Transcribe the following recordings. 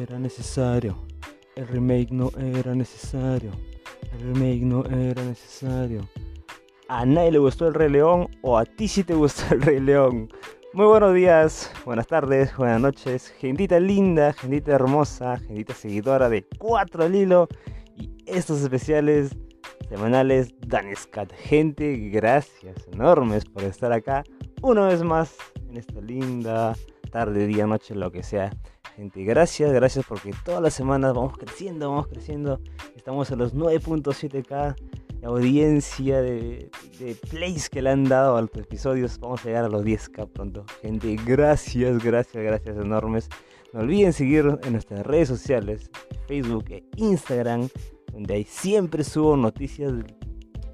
era necesario. El remake no era necesario. El remake no era necesario. A nadie le gustó el Rey León o a ti sí te gustó el Rey León. Muy buenos días, buenas tardes, buenas noches, gentita linda, gentita hermosa, gentita seguidora de 4 al hilo y estos especiales semanales Danescat. Gente, gracias enormes por estar acá una vez más en esta linda tarde, día, noche, lo que sea. Gente, gracias, gracias porque todas las semanas vamos creciendo, vamos creciendo. Estamos a los 9.7k de audiencia, de, plays que le han dado a los episodios. Vamos a llegar a los 10k pronto. Gente, gracias, gracias, gracias enormes. No olviden seguir en nuestras redes sociales, Facebook e Instagram, donde ahí siempre subo noticias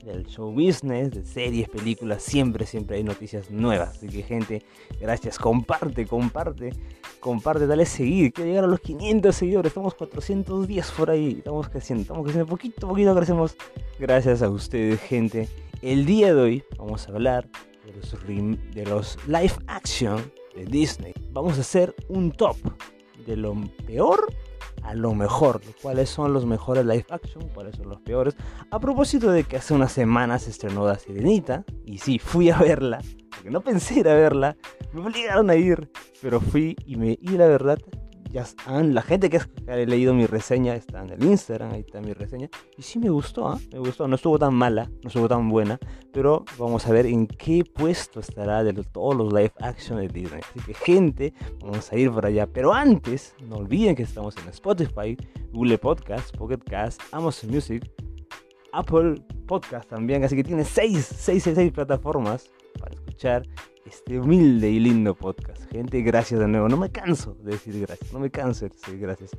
del show business, de series, películas, siempre, siempre hay noticias nuevas. Así que gente, gracias, comparte, comparte, comparte, dale seguir. Quiero llegar a los 500 seguidores, estamos 410 por ahí, estamos creciendo, estamos creciendo, poquito, poquito crecemos. Gracias a ustedes, gente. El día de hoy vamos a hablar de los, de los live action de Disney. Vamos a hacer un top de lo peor a lo mejor. ¿Cuáles son los mejores live action? ¿Cuáles son los peores? A propósito de que hace unas semanas se estrenó La Sirenita. Y sí, fui a verla. Porque no pensé ir a verla. Me obligaron a ir. Pero fui y me... Y la verdad, ya la gente que ha leído mi reseña está en el Instagram, ahí está mi reseña. Y sí me gustó, ¿ah? me gustó. No estuvo tan mala, no estuvo tan buena. Pero vamos a ver en qué puesto estará de todos los live action de Disney. Así que gente, vamos a ir para allá. Pero antes, no olviden que estamos en Spotify, Google Podcasts, Pocket Cast, Amazon Music, Apple Podcast también. Así que tiene 6, 6, 6 plataformas para escuchar este humilde y lindo podcast. Gente, gracias de nuevo. No me canso de decir gracias. No me canso de decir gracias.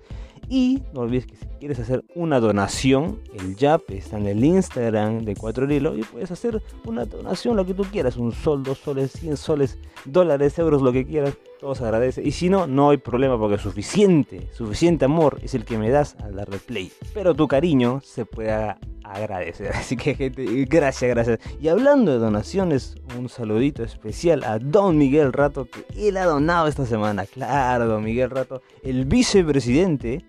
Y no olvides que si quieres hacer una donación, el YAP está en el Instagram de Cuatro Hilo y puedes hacer una donación, lo que tú quieras. Un sol, dos soles, 100 soles, dólares, euros, lo que quieras. Todo agradece. Y si no, no hay problema porque suficiente, suficiente amor es el que me das al darle play. Pero tu cariño se puede agradecer. Así que gente, gracias, gracias. Y hablando de donaciones, un saludito especial a Don Miguel Rato, que él ha donado esta semana. Claro, Don Miguel Rato, el vicepresidente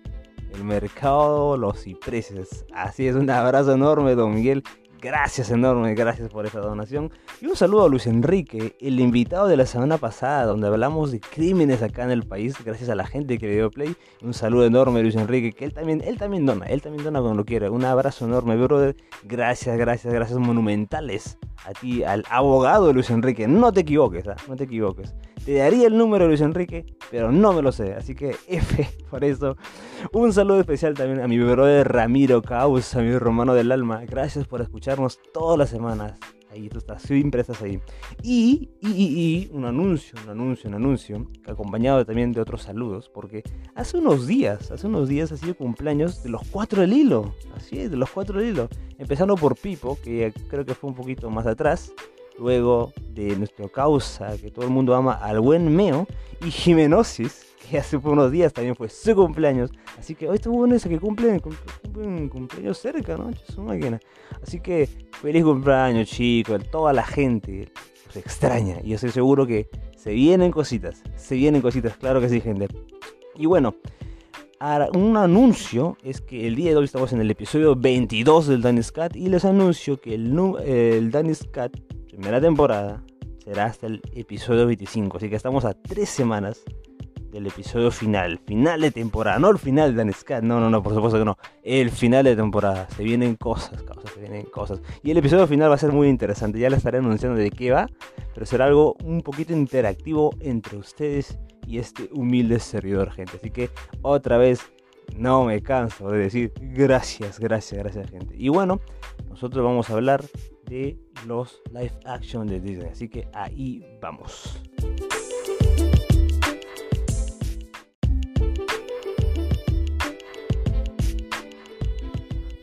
del mercado Los Cipreses. Así es, un abrazo enorme, Don Miguel. Gracias enorme, gracias por esa donación. Y un saludo a Luis Enrique, el invitado de la semana pasada, donde hablamos de crímenes acá en el país, gracias a la gente que le dio play. Un saludo enorme a Luis Enrique, que él también, él también dona, él también dona cuando lo quiere. Un abrazo enorme, brother. Gracias, gracias, gracias monumentales a ti, al abogado de Luis Enrique. No te equivoques, ¿ah? no te equivoques. Te daría el número de Luis Enrique, pero no me lo sé. Así que F por eso. Un saludo especial también a mi brother Ramiro Caus, a mi romano del alma. Gracias por escucharnos todas las semanas. Ahí tú estás, siempre estás ahí. Y, y, y, un anuncio, un anuncio, un anuncio, acompañado también de otros saludos, porque hace unos días, hace unos días ha sido cumpleaños de los cuatro del hilo. Así es, de los cuatro del hilo. Empezando por Pipo, que creo que fue un poquito más atrás luego de nuestra causa que todo el mundo ama al buen Meo y Jimenosis, que hace unos días también fue su cumpleaños. Así que hoy estuvo en ese que cumple un cumpleaños cerca, ¿no? Su máquina. Así que feliz cumpleaños, chicos. Toda la gente se extraña y yo estoy seguro que se vienen cositas. Se vienen cositas, claro que sí, gente. Y bueno, un anuncio es que el día de hoy estamos en el episodio 22 del Danish Cat y les anuncio que el, el Danish Cat primera temporada será hasta el episodio 25. Así que estamos a tres semanas del episodio final. Final de temporada. No el final de Danescat. No, no, no, por supuesto que no. El final de temporada. Se vienen cosas, cosas, se vienen cosas. Y el episodio final va a ser muy interesante. Ya les estaré anunciando de qué va. Pero será algo un poquito interactivo entre ustedes y este humilde servidor, gente. Así que otra vez no me canso de decir gracias, gracias, gracias, gente. Y bueno, nosotros vamos a hablar de los live action de Disney. Así que ahí vamos.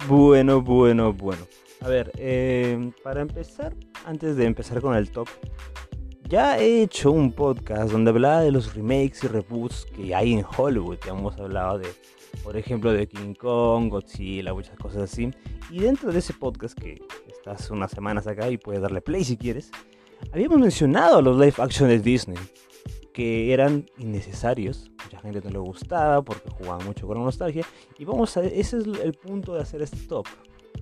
Bueno, bueno, bueno. A ver, eh, para empezar, antes de empezar con el top, ya he hecho un podcast donde hablaba de los remakes y reboots que hay en Hollywood. Ya hemos hablado de, por ejemplo, de King Kong, Godzilla, muchas cosas así. Y dentro de ese podcast, que estás unas semanas acá y puedes darle play si quieres, habíamos mencionado los live action de Disney, que eran innecesarios. Mucha gente no le gustaba, porque jugaba mucho con la nostalgia. Y vamos a ese es el punto de hacer este top.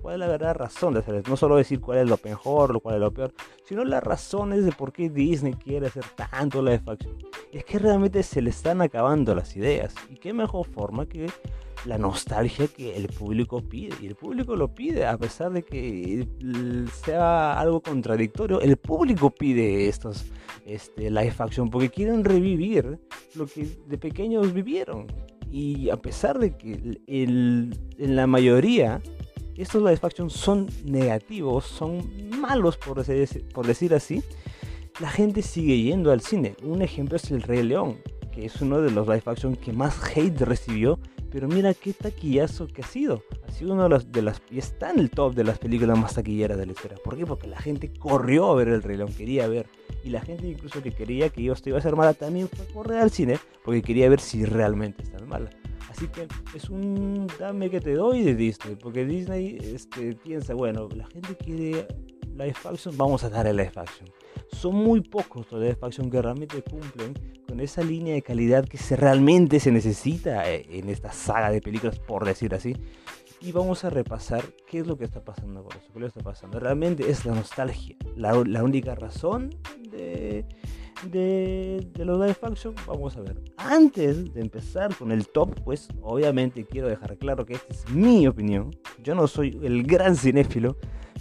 ¿Cuál es la verdadera razón de hacer esto? No solo decir cuál es lo mejor cuál es lo peor, sino las razones de por qué Disney quiere hacer tanto la action. Y es que realmente se le están acabando las ideas. Y qué mejor forma que la nostalgia que el público pide. Y el público lo pide, a pesar de que sea algo contradictorio. El público pide estos este, live action porque quieren revivir lo que de pequeños vivieron. Y a pesar de que en la mayoría estos live action son negativos, son malos por decir, por decir así, la gente sigue yendo al cine. Un ejemplo es El Rey León, que es uno de los live action que más hate recibió pero mira qué taquillazo que ha sido. Ha sido uno de las, de las, Y está en el top de las películas más taquilleras de la historia. ¿Por qué? Porque la gente corrió a ver el Rey León, quería ver. Y la gente incluso que quería que yo iba a ser mala también fue a correr al cine. Porque quería ver si realmente está mala. Así que es un dame que te doy de Disney. Porque Disney este, piensa, bueno, la gente quiere live action, vamos a dar el live action. Son muy pocos los live action que realmente cumplen con esa línea de calidad que se, realmente se necesita eh, en esta saga de películas, por decir así. Y vamos a repasar qué es lo que está pasando con eso, qué lo está pasando. Realmente es la nostalgia, la, la única razón de, de, de, los live action. Vamos a ver. Antes de empezar con el top, pues obviamente quiero dejar claro que esta es mi opinión. Yo no soy el gran cinéfilo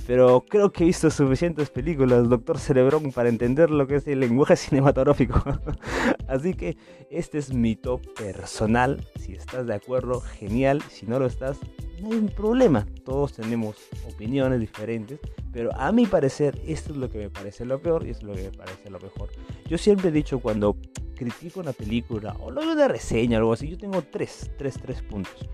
pero creo que he visto suficientes películas, Doctor Cerebrón, para entender lo que es el lenguaje cinematográfico. Así que este es mi top personal. Si estás de acuerdo, genial. Si no lo estás, no hay un problema. Todos tenemos opiniones diferentes. Pero a mi parecer, esto es lo que me parece lo peor y esto es lo que me parece lo mejor. Yo siempre he dicho cuando critico una película o lo una reseña o algo así, yo tengo tres, tres, tres puntos.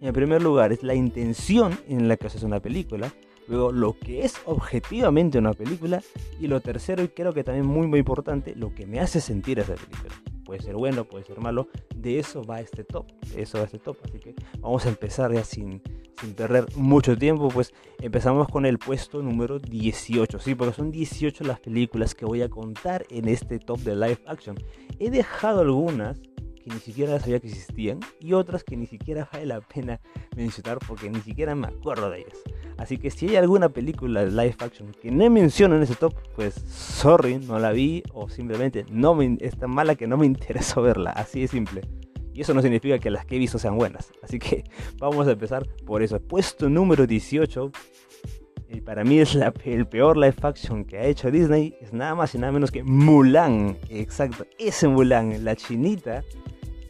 En primer lugar, es la intención en la que haces una película luego lo que es objetivamente una película y lo tercero y creo que también muy muy importante, lo que me hace sentir esa película. Puede ser bueno, puede ser malo, de eso va este top, de eso va este top, así que vamos a empezar ya sin, sin perder mucho tiempo, pues empezamos con el puesto número 18, sí, porque son 18 las películas que voy a contar en este top de live action. He dejado algunas que ni siquiera sabía que existían y otras que ni siquiera vale la pena mencionar porque ni siquiera me acuerdo de ellas. Así que si hay alguna película de live action que no menciono en ese top, pues sorry, no la vi o simplemente no me, es tan mala que no me interesó verla, así de simple. Y eso no significa que las que he visto sean buenas. Así que vamos a empezar por eso. Puesto número 18. Y para mí es el peor live action que ha hecho Disney. Es nada más y nada menos que Mulan. Exacto, ese Mulan, la chinita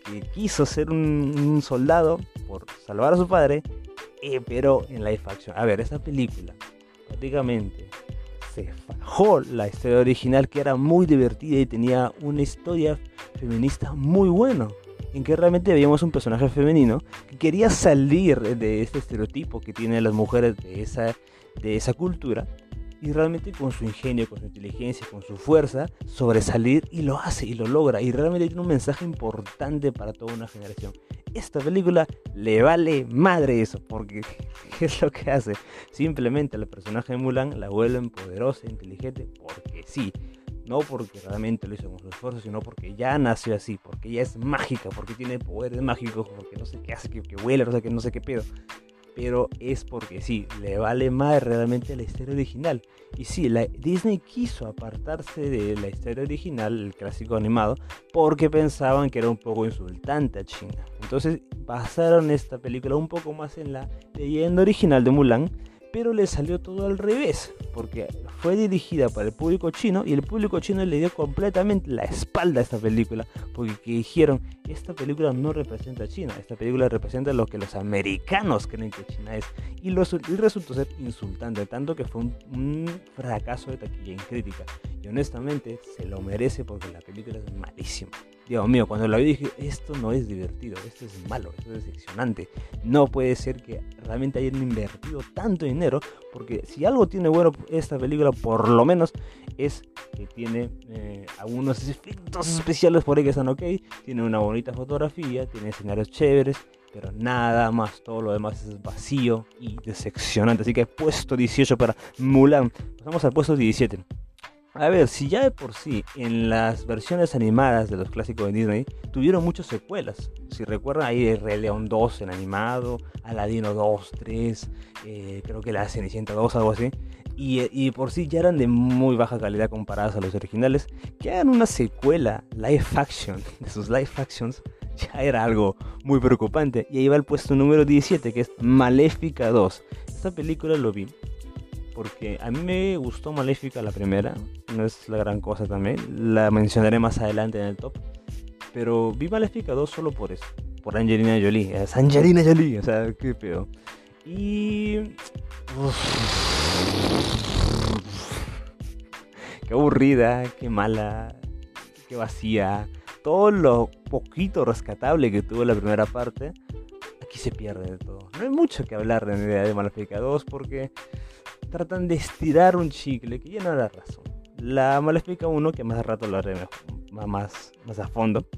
que quiso ser un soldado por salvar a su padre eh, pero en live action. A ver, esa película prácticamente se fajó la historia original que era muy divertida y tenía una historia feminista muy buena. En que realmente veíamos un personaje femenino que quería salir de este estereotipo que tienen las mujeres de esa, de esa cultura y realmente con su ingenio, con su inteligencia, con su fuerza, sobresalir y lo hace y lo logra y realmente tiene un mensaje importante para toda una generación esta película le vale madre eso, porque ¿qué es lo que hace? Simplemente el personaje de Mulan la vuelven poderosa, inteligente, porque sí. No porque realmente lo hizo con su esfuerzo, sino porque ya nació así, porque ella es mágica, porque tiene poderes mágicos, porque no sé qué hace, que, que huele, o sea, que no sé qué pedo pero es porque sí, le vale más realmente la historia original. Y sí, la, Disney quiso apartarse de la historia original, el clásico animado, porque pensaban que era un poco insultante a China. Entonces basaron esta película un poco más en la leyenda original de Mulan pero le salió todo al revés, porque fue dirigida para el público chino y el público chino le dio completamente la espalda a esta película, porque dijeron, esta película no representa a China, esta película representa lo que los americanos creen que China es, y, resultó ser insultante, tanto que fue un, un fracaso de taquilla en crítica, y honestamente se lo merece porque la película es malísima. Dios mío, cuando la vi dije, esto no es divertido, esto es malo, esto es decepcionante. No puede ser que realmente hayan invertido tanto dinero, porque si algo tiene bueno esta película, por lo menos, es que tiene eh, algunos efectos especiales por ahí que están ok, tiene una bonita fotografía, tiene escenarios chéveres, pero nada más, todo lo demás es vacío y decepcionante. Así que puesto 18 para Mulan. Pasamos al puesto 17. A ver, si ya de por sí en las versiones animadas de los clásicos de Disney tuvieron muchas secuelas. Si recuerdan, ahí el Rey León 2 en animado, Aladino 2, 3, eh, creo que la Cenicienta 2, algo así. Y, por sí ya eran de muy baja calidad comparadas a los originales. Que hagan una secuela live action de sus live actions ya era algo muy preocupante. Y ahí va el puesto número 17, que es Maléfica 2. Esta película lo vi porque a mí me gustó Maléfica la primera, no es la gran cosa también, la mencionaré más adelante en el top, pero vi Maléfica 2 solo por eso, por Angelina Jolie, es Angelina Jolie, o sea, qué pedo. Y... Qué aburrida, qué mala, qué vacía, todo lo poquito rescatable que tuvo la primera parte, aquí se pierde de todo. No hay mucho que hablar de idea de Maléfica 2 porque tratan de estirar un chicle que ya no razón. La Maléfica 1, que más rato lo haré más, más a fondo,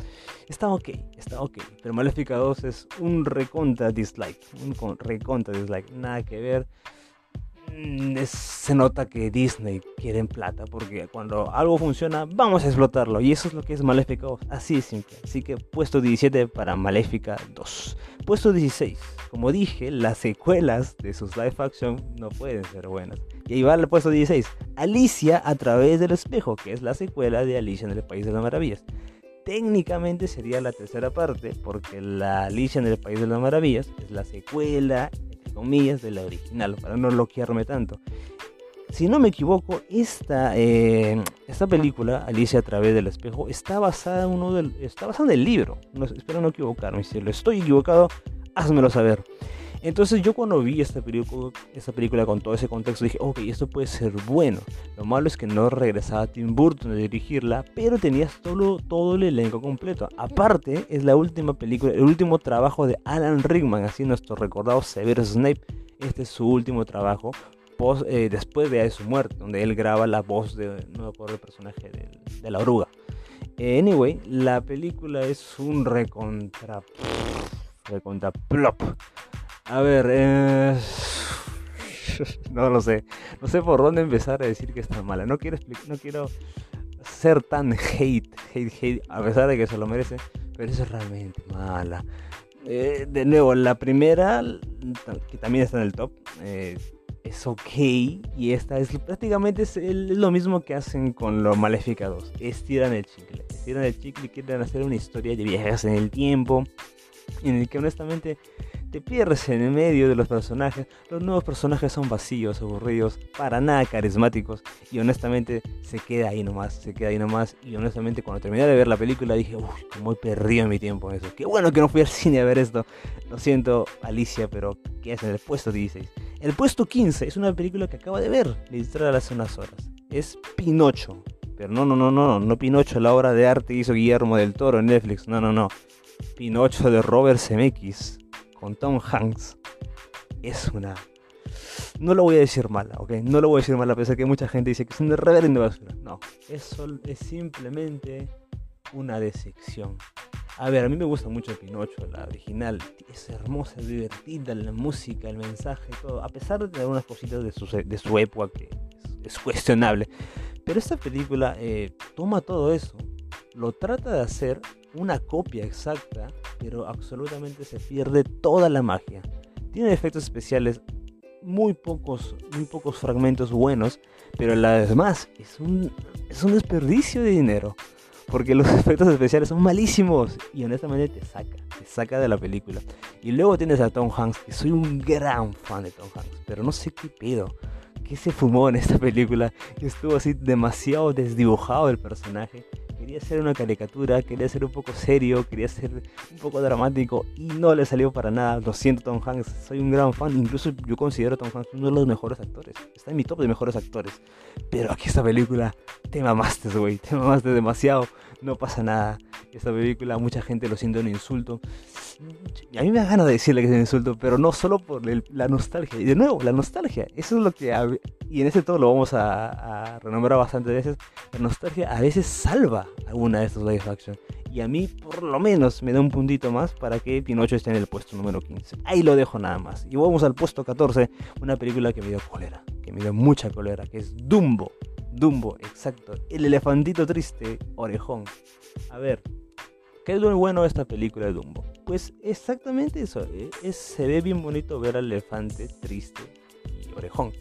está ok, está ok. Pero Maléfica 2 es un recontra dislike, un recontra dislike, nada que ver. Mm, se nota que Disney quiere plata porque cuando algo funciona vamos a explotarlo y eso es lo que es Maléfica 2 así de simple. Así que puesto 17 para Maléfica 2 puesto 16 como dije las secuelas de sus live action no pueden ser buenas. Y ahí va el puesto 16 Alicia a través del espejo que es la secuela de Alicia en el País de las Maravillas. Técnicamente sería la tercera parte porque la Alicia en el País de las Maravillas es la secuela comillas, de la original, para no bloquearme tanto. Si no me equivoco, esta, eh, esta película, Alicia a través del espejo, está basada en, uno del, está basada el libro. Espero no equivocarme. Si lo estoy equivocado, házmelo saber. Entonces yo cuando vi esta película, con todo ese contexto dije, ok, esto puede ser bueno. Lo malo es que no regresaba Tim Burton a dirigirla, pero tenías todo, el elenco completo. Aparte, es la última película, el último trabajo de Alan Rickman, así nuestro recordado Severus Snape. Este es su último trabajo eh, después de su muerte, donde él graba la voz de, no me acuerdo el personaje de, la oruga. anyway, la película es un recontra... Recontra plop. A ver, eh... no lo sé. No sé por dónde empezar a decir que está mala. No quiero, no quiero ser tan hate, hate, hate, a pesar de que se lo merece, pero es realmente mala. Eh, de nuevo, la primera, que también está en el top, eh, es ok. Y esta es prácticamente es, lo mismo que hacen con los Maléfica 2. Estiran el chicle. Estiran el chicle y quieren hacer una historia de viajes en el tiempo. En el que honestamente te pierdes en el medio de los personajes. Los nuevos personajes son vacíos, aburridos, para nada carismáticos. Y honestamente se queda ahí nomás, se queda ahí nomás. Y honestamente cuando terminé de ver la película dije, uy, cómo he perdido mi tiempo en eso. Qué bueno que no fui al cine a ver esto. Lo siento, Alicia, pero ¿qué es en el puesto 16? El puesto 15 es una película que acabo de ver, literal hace unas horas. Es Pinocho. Pero no, no, no, no, no Pinocho, la obra de arte que hizo Guillermo del Toro en Netflix. No, no, no. Pinocho de Robert Zemeckis con Tom Hanks es una... No lo voy a decir mala, ¿ok? No lo voy a decir mala, a pesar que mucha gente dice que es una reverenda basura. No, es, es simplemente una decepción. A ver, a mí me gusta mucho Pinocho, la original. Es hermosa, es divertida, la música, el mensaje, todo. A pesar de algunas cositas de su, de su época que es, cuestionable. Pero esta película eh, toma todo eso, lo trata de hacer una copia exacta, pero absolutamente se pierde toda la magia. Tiene efectos especiales, muy pocos, muy pocos fragmentos buenos, pero la demás es un, es un desperdicio de dinero. Porque los efectos especiales son malísimos y honestamente te saca, te saca de la película. Y luego tienes a Tom Hanks, que soy un gran fan de Tom Hanks, pero no sé qué pedo. ¿Qué se fumó en esta película? Que estuvo así demasiado desdibujado el personaje quería ser una caricatura, quería ser un poco serio, quería ser un poco dramático y no le salió para nada. Lo siento, Tom Hanks, soy un gran fan, incluso yo considero a Tom Hanks uno de los mejores actores. Está en mi top de mejores actores. Pero aquí esta película, te mamaste, güey, te mamaste demasiado. No pasa nada. Esta película, mucha gente lo siente un insulto. Y a mí me da ganas de decirle que es un insulto, pero no solo por la nostalgia. Y de nuevo, la nostalgia. Eso es lo que. Y en ese todo lo vamos a, renombrar bastantes veces. La nostalgia a veces salva alguna de estos live action. Y a mí, por lo menos, me da un puntito más para que Pinocho esté en el puesto número 15. Ahí lo dejo nada más. Y vamos al puesto 14, una película que me dio cólera, que me dio mucha cólera, que es Dumbo. Dumbo, exacto. El elefantito triste, orejón. A ver, ¿qué es lo bueno de esta película de Dumbo? Pues exactamente eso. ¿eh? Se ve bien bonito ver al elefante triste y orejón.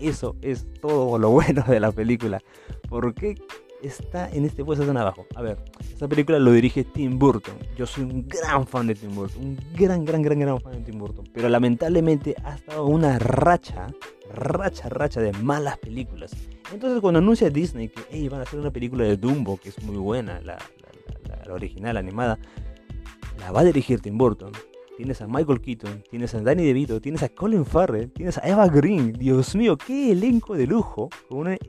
Eso es todo lo bueno de la película. ¿Por qué está en este puesto tan abajo? A ver, esta película lo dirige Tim Burton. Yo soy un gran fan de Tim Burton. Un gran, gran, gran, gran fan de Tim Burton. Pero lamentablemente ha estado una racha, racha, racha de malas películas. Entonces cuando anuncia Disney que hey, van a hacer una película de Dumbo, que es muy buena, la, la, la original, animada, la va a dirigir Tim Burton tienes a Michael Keaton, tienes a Danny DeVito, tienes a Colin Farrell, tienes a Eva Green. Dios mío, qué elenco de lujo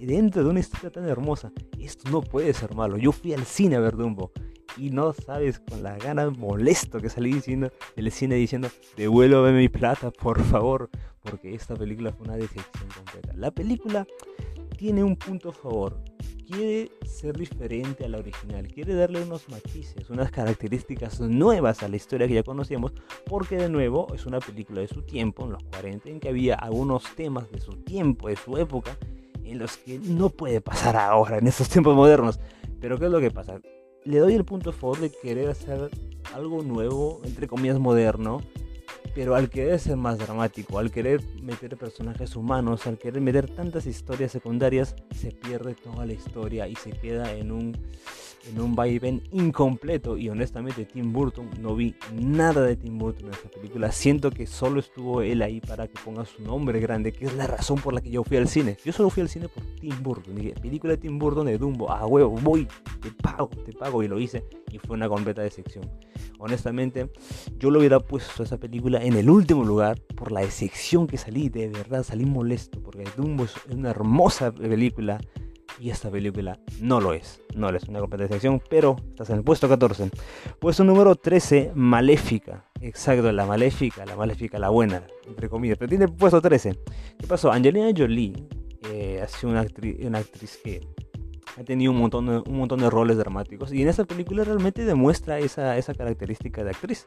dentro de una historia tan hermosa. Esto no puede ser malo. Yo fui al cine a ver Dumbo y no sabes con la gana molesto que salí diciendo del cine diciendo devuélveme mi plata, por favor, porque esta película fue una decepción completa. La película tiene un punto a favor quiere ser diferente a la original, quiere darle unos matices, unas características nuevas a la historia que ya conocíamos, porque de nuevo es una película de su tiempo, en los 40, en que había algunos temas de su tiempo, de su época, en los que no puede pasar ahora, en estos tiempos modernos. Pero ¿qué es lo que pasa? Le doy el punto a favor de querer hacer algo nuevo, entre comillas moderno, pero al querer ser más dramático, al querer meter personajes humanos, al querer meter tantas historias secundarias, se pierde toda la historia y se queda en un en un vaivén incompleto y honestamente Tim Burton no vi nada de Tim Burton en esta película. Siento que solo estuvo él ahí para que ponga su nombre grande que es la razón por la que yo fui al cine. Yo solo fui al cine por Tim Burton. Dije película de Tim Burton de Dumbo. A huevo voy te pago te pago. Y lo hice y fue una completa decepción. Honestamente yo lo hubiera puesto esa película en el último lugar por la decepción que salí. De verdad salí molesto porque Dumbo es una hermosa película y esta película no lo es. No es una completa decepción, pero estás en el puesto 14. Puesto número 13, Maléfica. Exacto, la Maléfica, la Maléfica, la buena, entre comillas. Pero tiene puesto 13. ¿Qué pasó? Angelina Jolie eh, ha sido una una actriz que ha tenido un montón, de, un montón de roles dramáticos. Y en esta película realmente demuestra esa, esa característica de actriz.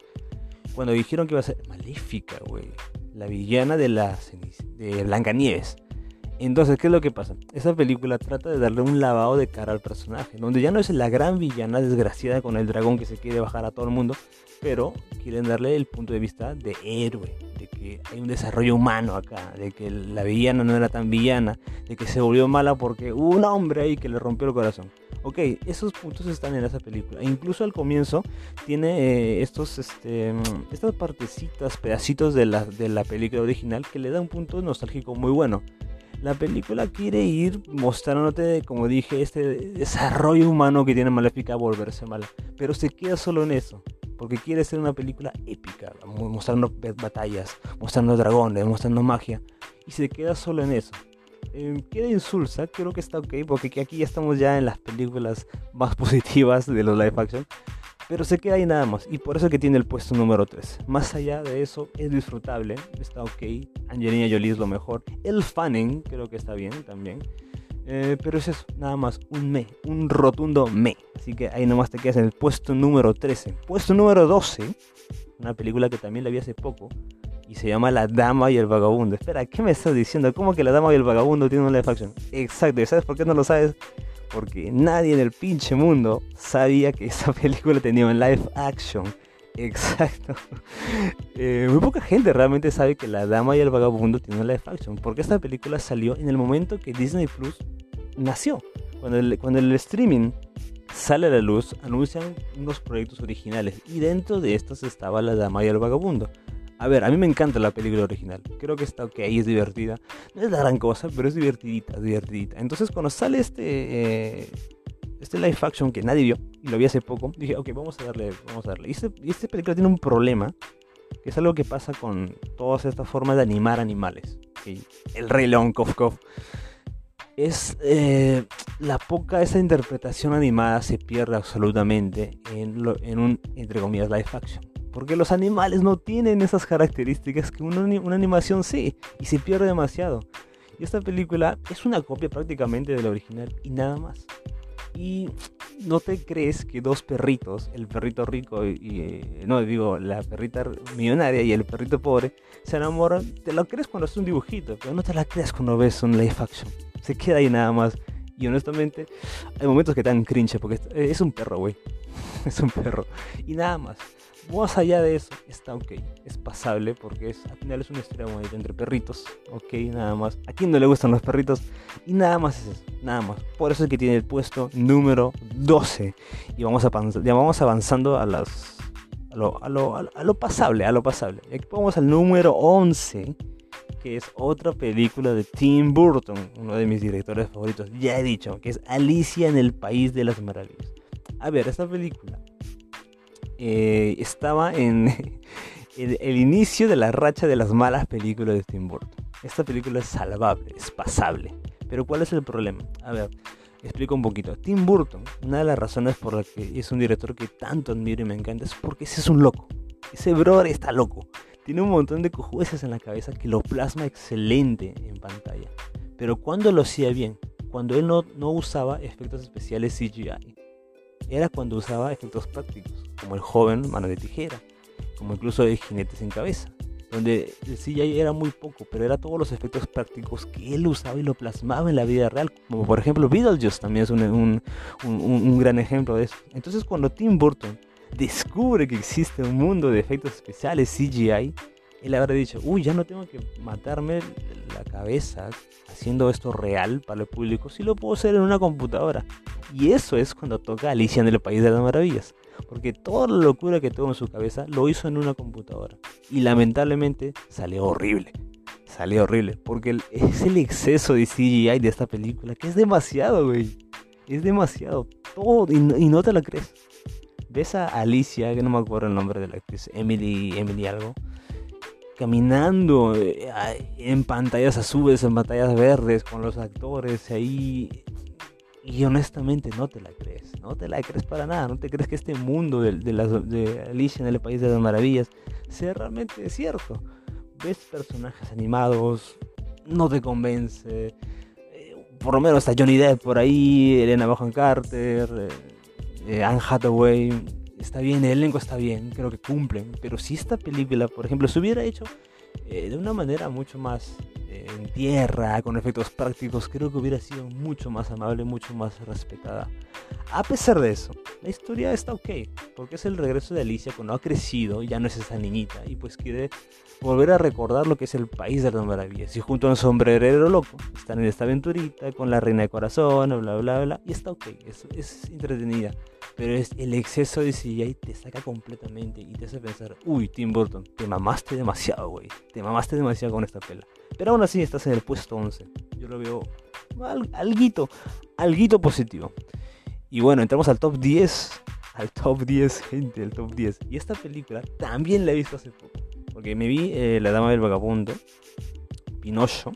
Cuando dijeron que iba a ser Maléfica, güey. La villana de, la, de Blancanieves. Entonces, ¿qué es lo que pasa? Esa película trata de darle un lavado de cara al personaje, donde ya no es la gran villana desgraciada con el dragón que se quiere bajar a todo el mundo, pero quieren darle el punto de vista de héroe, de que hay un desarrollo humano acá, de que la villana no era tan villana, de que se volvió mala porque hubo un hombre ahí que le rompió el corazón. Ok, esos puntos están en esa película. E incluso al comienzo tiene eh, estos, este, estas partecitas, pedacitos de la, de la película original que le da un punto nostálgico muy bueno. La película quiere ir mostrándote, como dije, este desarrollo humano que tiene Maléfica a volverse mala. Pero se queda solo en eso. Porque quiere ser una película épica, mostrando batallas, mostrando dragones, mostrando magia. Y se queda solo en eso. Eh, queda insulsa, creo que está ok, porque aquí ya estamos ya en las películas más positivas de los live action. Pero se queda ahí nada más. Y por eso que tiene el puesto número 3. Más allá de eso, es disfrutable. Está ok. Angelina Jolie es lo mejor. El Fanning creo que está bien también. Eh, pero es eso, nada más, un me, un rotundo me. Así que ahí nomás te quedas en el puesto número 13. Puesto número 12, una película que también la vi hace poco y se llama La Dama y el Vagabundo. Espera, ¿qué me estás diciendo? ¿Cómo que La Dama y el Vagabundo tienen una live action? Exacto, ¿y sabes por qué no lo sabes? Porque nadie en el pinche mundo sabía que esa película tenía un live action. Exacto. Eh, muy poca gente realmente sabe que La Dama y el Vagabundo tiene un live action, porque esta película salió en el momento que Disney Plus nació. Cuando el, cuando el streaming sale a la luz, anuncian unos proyectos originales y dentro de estos estaba La Dama y el Vagabundo. A ver, a mí me encanta la película original. Creo que está ok, es divertida. No es la gran cosa, pero es divertidita, divertidita. Entonces cuando sale este, eh, este live action que nadie vio, y lo vi hace poco, dije, ok, vamos a darle, vamos a darle. Y este, este película tiene un problema, que es algo que pasa con todas estas formas de animar animales. El Rey León, Kof Kof. Es eh, la poca esa interpretación animada se pierde absolutamente en, en un, entre comillas, live action. Porque los animales no tienen esas características que una, una animación sí, y se pierde demasiado. Y esta película es una copia prácticamente de la original y nada más. Y no te crees que dos perritos, el perrito rico y, eh, no digo la perrita millonaria y el perrito pobre, se enamoran. Te lo crees cuando es un dibujito, pero no te la crees cuando ves un live action. Se queda ahí nada más. Y honestamente, hay momentos que te cringe porque es un perro, güey. Es un perro. Y nada más. Más allá de eso, está ok. Es pasable porque es, al final es una historia bonita entre perritos. Ok, nada más. ¿A quién no le gustan los perritos? Y nada más es eso. Nada más. Por eso es que tiene el puesto número 12. Y vamos, a, ya vamos avanzando a las. A lo, a, lo, a lo pasable, a lo pasable. Y aquí vamos al número 11 que es otra película de Tim Burton, uno de mis directores favoritos. Ya he dicho, que es Alicia en el País de las Maravillas. A ver, esta película eh, estaba en el, inicio de la racha de las malas películas de Tim Burton. Esta película es salvable, es pasable. Pero ¿cuál es el problema? A ver, explico un poquito. Tim Burton, una de las razones por las que es un director que tanto admiro y me encanta es porque ese es un loco. Ese brother está loco tiene un montón de cojueces en la cabeza que lo plasma excelente en pantalla. Pero cuando lo hacía bien, cuando él no, no usaba efectos especiales CGI, era cuando usaba efectos prácticos, como el joven mano de tijera, como incluso el jinete sin cabeza, donde el CGI era muy poco, pero era todos los efectos prácticos que él usaba y lo plasmaba en la vida real, como por ejemplo Beetlejuice también es un, un, un, un gran ejemplo de eso. Entonces cuando Tim Burton descubre que existe un mundo de efectos especiales CGI, él habrá dicho, uy, ya no tengo que matarme la cabeza haciendo esto real para el público, si lo puedo hacer en una computadora. Y eso es cuando toca Alicia en el País de las Maravillas, porque toda la locura que tuvo en su cabeza lo hizo en una computadora. Y lamentablemente salió horrible. Salió horrible, porque es el exceso de CGI de esta película, que es demasiado, güey. Es demasiado. Todo, y no te lo crees ves a Alicia, que no me acuerdo el nombre de la actriz, Emily, Emily algo, caminando eh, en pantallas azules, en pantallas verdes, con los actores ahí. Y honestamente no te la crees, no te la crees para nada, no te crees que este mundo de, Alicia en el País de las Maravillas sea realmente cierto. Ves personajes animados, no te convence. Eh, por lo menos está Johnny Depp por ahí, Elena Bonham Carter, eh, Anne Hathaway, está bien, el elenco está bien, creo que cumplen, pero si esta película, por ejemplo, se hubiera hecho eh, de una manera mucho más eh, en tierra, con efectos prácticos, creo que hubiera sido mucho más amable, mucho más respetada. A pesar de eso, la historia está ok, porque es el regreso de Alicia cuando ha crecido, ya no es esa niñita, y pues quiere volver a recordar lo que es el país de las maravillas. Y junto a un sombrerero loco, están en esta aventurita con la reina de corazón, bla, bla, bla, y está ok, es, es entretenida. Pero es el exceso de CGI te saca completamente y te hace pensar, uy, Tim Burton, te mamaste demasiado, güey. Te mamaste demasiado con esta pela. Pero aún así estás en el puesto 11. Yo lo veo al, alguito, alguito positivo. Y bueno, entramos al top 10. Al top 10, gente, el top 10. Y esta película también la he visto hace poco. Porque me vi eh, La Dama del Vagabundo, Pinocho,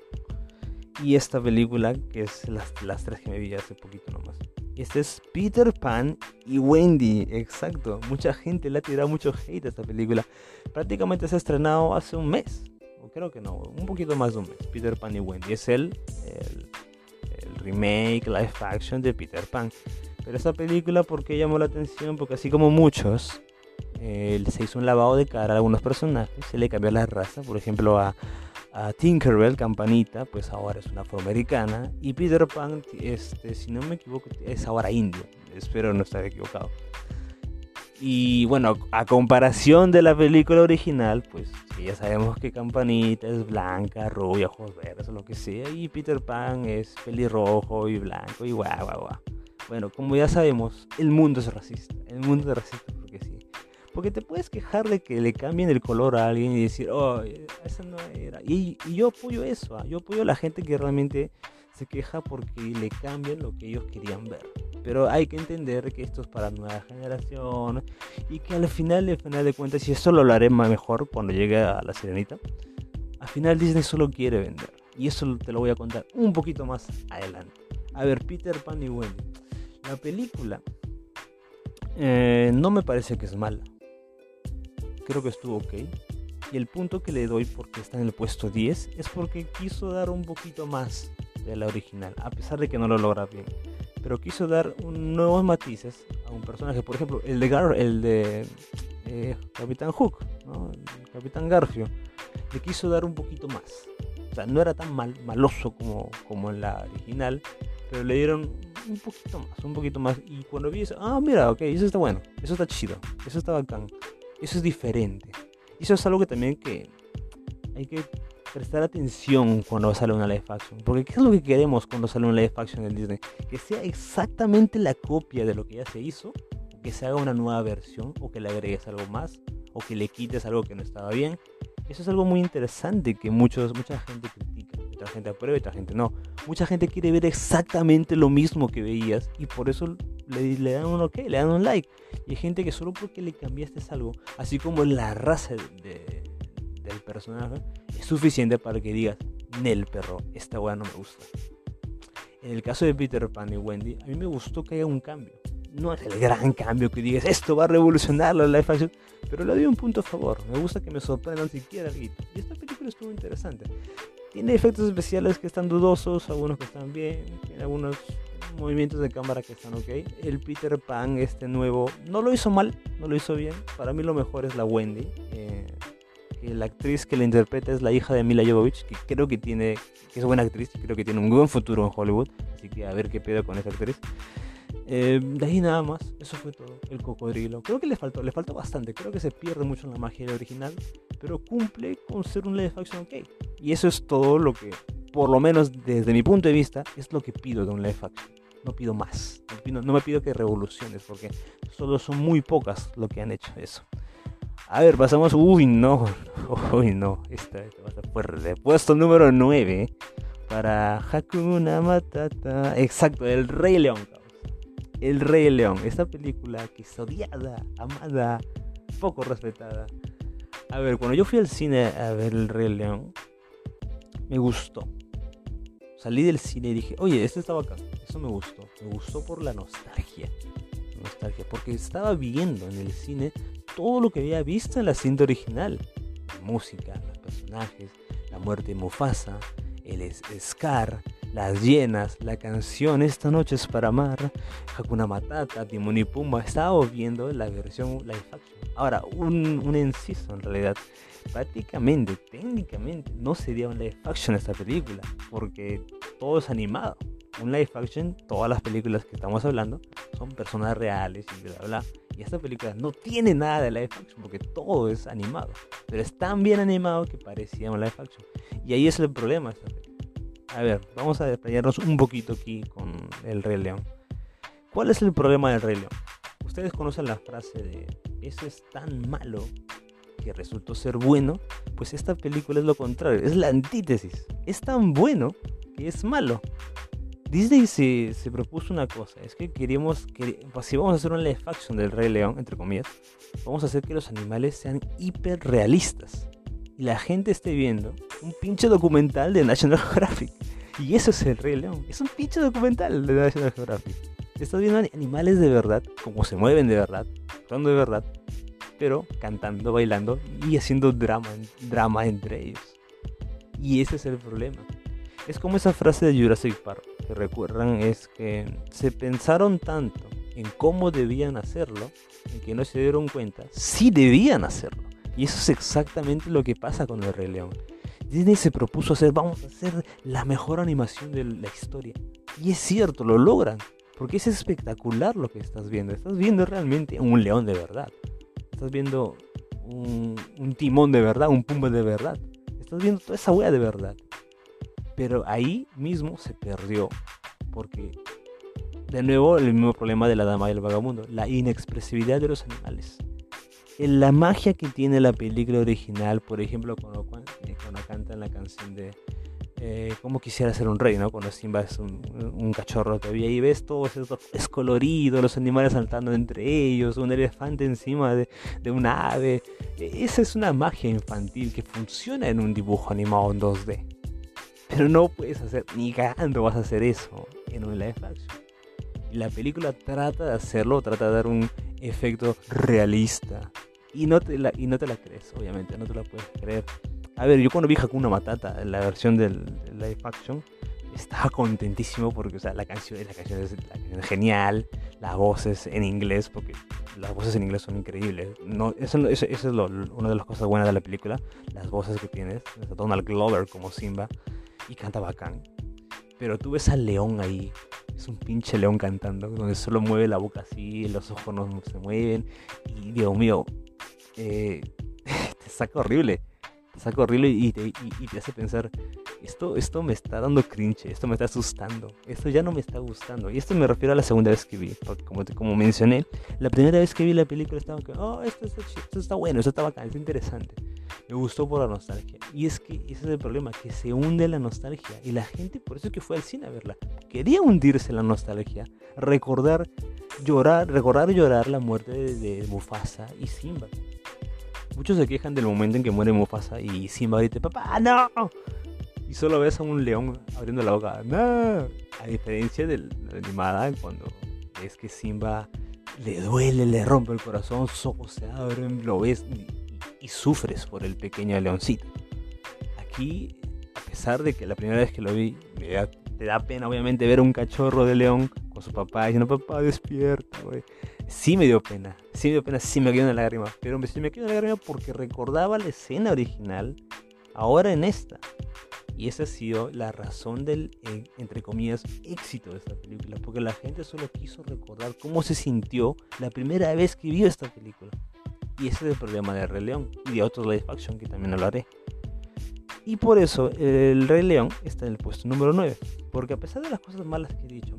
y esta película, que es las, las tres que me vi hace poquito nomás. Este es Peter Pan y Wendy, exacto. Mucha gente le ha tirado mucho hate a esta película. Prácticamente se ha estrenado hace un mes. O creo que no, un poquito más de un mes. Peter Pan y Wendy. Es el, el, remake, live action de Peter Pan. Pero esta película, ¿por qué llamó la atención? Porque así como muchos, eh, se hizo un lavado de cara a algunos personajes. Se le cambió la raza. Por ejemplo, a a Tinkerbell, Campanita, pues ahora es una afroamericana. Y Peter Pan, este, si no me equivoco, es ahora indio. Espero no estar equivocado. Y bueno, a comparación de la película original, pues ya sabemos que Campanita es blanca, rubia, ojos verdes o lo que sea. Y Peter Pan es pelirrojo y blanco y guau, guau, guau. Bueno, como ya sabemos, el mundo es racista. El mundo es racista porque te puedes quejar de que le cambien el color a alguien y decir, oh, esa no era. Y, yo apoyo eso, ¿ah? yo apoyo a la gente que realmente se queja porque le cambian lo que ellos querían ver. Pero hay que entender que esto es para nueva generación y que al final, al final de cuentas, y esto lo haré mejor cuando llegue a la Sirenita, al final Disney solo quiere vender. Y eso te lo voy a contar un poquito más adelante. A ver, Peter Pan y Wendy. La película eh, no me parece que es mala creo que estuvo ok. Y el punto que le doy porque está en el puesto 10 es porque quiso dar un poquito más de la original, a pesar de que no lo logra bien. Pero quiso dar nuevos matices a un personaje, por ejemplo, el de, Gar el de eh, Capitán Hook, el Capitán Garfio, le quiso dar un poquito más. O sea, no era tan mal, maloso como, como en la original, pero le dieron un poquito más, un poquito más. Y cuando vi eso, ah, mira, ok, eso está bueno, eso está chido, eso está bacán, eso es diferente. Y eso es algo que también que hay que prestar atención cuando sale una live action. Porque ¿qué es lo que queremos cuando sale una live action en Disney? Que sea exactamente la copia de lo que ya se hizo, que se haga una nueva versión, o que le agregues algo más, o que le quites algo que no estaba bien. Eso es algo muy interesante que muchos, mucha gente critica, mucha gente aprueba y otra gente no. Mucha gente quiere ver exactamente lo mismo que veías y por eso le, dan un ok, le dan un like. Y hay gente que solo porque le cambiaste algo, así como la raza de, del personaje, es suficiente para que digas, Nel perro, esta weá no me gusta. En el caso de Peter Pan y Wendy, a mí me gustó que haya un cambio. No es el gran cambio que digas, esto va a revolucionar la live action, pero le doy un punto a favor. Me gusta que me sorprendan siquiera Y esta película estuvo interesante. Tiene efectos especiales que están dudosos, algunos que están bien, tiene algunos movimientos de cámara que están ok. El Peter Pan, este nuevo, no lo hizo mal, no lo hizo bien. Para mí lo mejor es la Wendy. Eh, la actriz que la interpreta es la hija de Mila Jovovich, que creo que tiene, es buena actriz, creo que tiene un buen futuro en Hollywood. Así que a ver qué pedo con esa actriz. Eh, de ahí nada más, eso fue todo. El cocodrilo. Creo que le faltó, le faltó bastante. Creo que se pierde mucho en la magia original, pero cumple con ser un live action ok. Y eso es todo lo que, por lo menos desde mi punto de vista, es lo que pido de un live action. No pido más. No, me pido que revoluciones, porque solo son muy pocas lo que han hecho eso. A ver, pasamos. Uy, no. Uy, no. Esta, va a ser fuerte. Puesto número 9 para Hakuna Matata. Exacto, el Rey León. El Rey León, esta película que es odiada, amada, poco respetada. A ver, cuando yo fui al cine a ver El Rey León, me gustó. Salí del cine y dije, oye, este está bacán. Eso me gustó. Me gustó por la nostalgia. Nostalgia, porque estaba viendo en el cine todo lo que había visto en la cinta original. La música, los personajes, la muerte de Mufasa, el Scar, las llenas, la canción Esta noche es para amar, Hakuna Matata, Timon y Pumba. Estaba viendo la versión live action. Ahora, un, un inciso en realidad. Prácticamente, técnicamente, no sería un live action esta película, porque todo es animado. Un live action, todas las películas que estamos hablando son personas reales y bla bla. Y esta película no tiene nada de live action porque todo es animado. Pero es tan bien animado que parecía un live action. Y ahí es el problema a ver, vamos a detallarnos un poquito aquí con el Rey León. ¿Cuál es el problema del Rey León? Ustedes conocen la frase de eso es tan malo que resultó ser bueno, pues esta película es lo contrario, es la antítesis. Es tan bueno que es malo. Disney se, se propuso una cosa, es que queríamos, que, pues si vamos a hacer una live action del Rey León, entre comillas, vamos a hacer que los animales sean hiper realistas y la gente esté viendo un pinche documental de National Geographic. Y eso es el Rey León. Es un pinche documental de National Geographic. Estás viendo animales de verdad, como se mueven de verdad, actuando de verdad, pero cantando, bailando y haciendo drama, drama entre ellos. Y ese es el problema. Es como esa frase de Jurassic Park, que recuerdan, es que se pensaron tanto en cómo debían hacerlo, en que no se dieron cuenta si debían hacerlo. Y eso es exactamente lo que pasa con el Rey León. Disney se propuso hacer, vamos a hacer la mejor animación de la historia. Y es cierto, lo logran. Porque es espectacular lo que estás viendo. Estás viendo realmente un león de verdad. Estás viendo un, timón de verdad, un pumba de verdad. Estás viendo toda esa wea de verdad. Pero ahí mismo se perdió. Porque, de nuevo, el mismo problema de la dama y el vagabundo. La inexpresividad de los animales la magia que tiene la película original, por ejemplo, cuando, cuando, cantan la canción de eh, Cómo quisiera ser un rey, ¿no? Cuando Simba es un, un cachorro todavía y ves todo eso, es colorido, los animales saltando entre ellos, un elefante encima de, de una ave. Esa es una magia infantil que funciona en un dibujo animado en 2D. Pero no puedes hacer, ni cagando vas a hacer eso en un live action. La película trata de hacerlo, trata de dar un efecto realista. Y no, te la, y no te la crees, obviamente, no te la puedes creer. A ver, yo cuando vi Hakuna Matata, la versión del, live action, estaba contentísimo porque, o sea, la canción, la canción, es, genial, las voces en inglés, porque las voces en inglés son increíbles. No, eso, eso, es lo, una de las cosas buenas de la película, las voces que tienes. Donald Glover como Simba y canta bacán. Pero tú ves al león ahí Es un pinche león cantando, donde solo mueve la boca así, los ojos no se mueven. Y Dios mío, eh, te saca horrible. Te saca horrible y te, y te hace pensar, esto, esto me está dando cringe, esto me está asustando, esto ya no me está gustando. Y esto me refiero a la segunda vez que vi, porque como, como mencioné, la primera vez que vi la película estaba que, oh, esto, esto está bueno, esto está bacán, está interesante. Me gustó por la nostalgia. Y es que ese es el problema, que se hunde la nostalgia. Y la gente, por eso que fue al cine a verla, quería hundirse la nostalgia, recordar, llorar, recordar y llorar la muerte de, de Mufasa y Simba. Muchos se quejan del momento en que muere Mufasa y Simba dice, papá, no, y solo ves a un león abriendo la boca. ¡No! A diferencia de la animada, cuando ves que Simba le duele, le rompe el corazón, sus ojos se abren, lo ves y, sufres por el pequeño leoncito. Aquí, a pesar de que la primera vez que lo vi, me da, te da pena obviamente ver un cachorro de león con su papá diciendo, papá, despierta, güey. Sí me dio pena, sí me dio pena, sí me quedó una lágrima, pero sí me quedó una lágrima porque recordaba la escena original, ahora en esta. Y esa ha sido la razón del, eh, entre comillas, éxito de esta película. Porque la gente solo quiso recordar cómo se sintió la primera vez que vio esta película. Y ese es el problema de Rey León y de otros live action que también hablaré. Y por eso el Rey León está en el puesto número 9. Porque a pesar de las cosas malas que he dicho,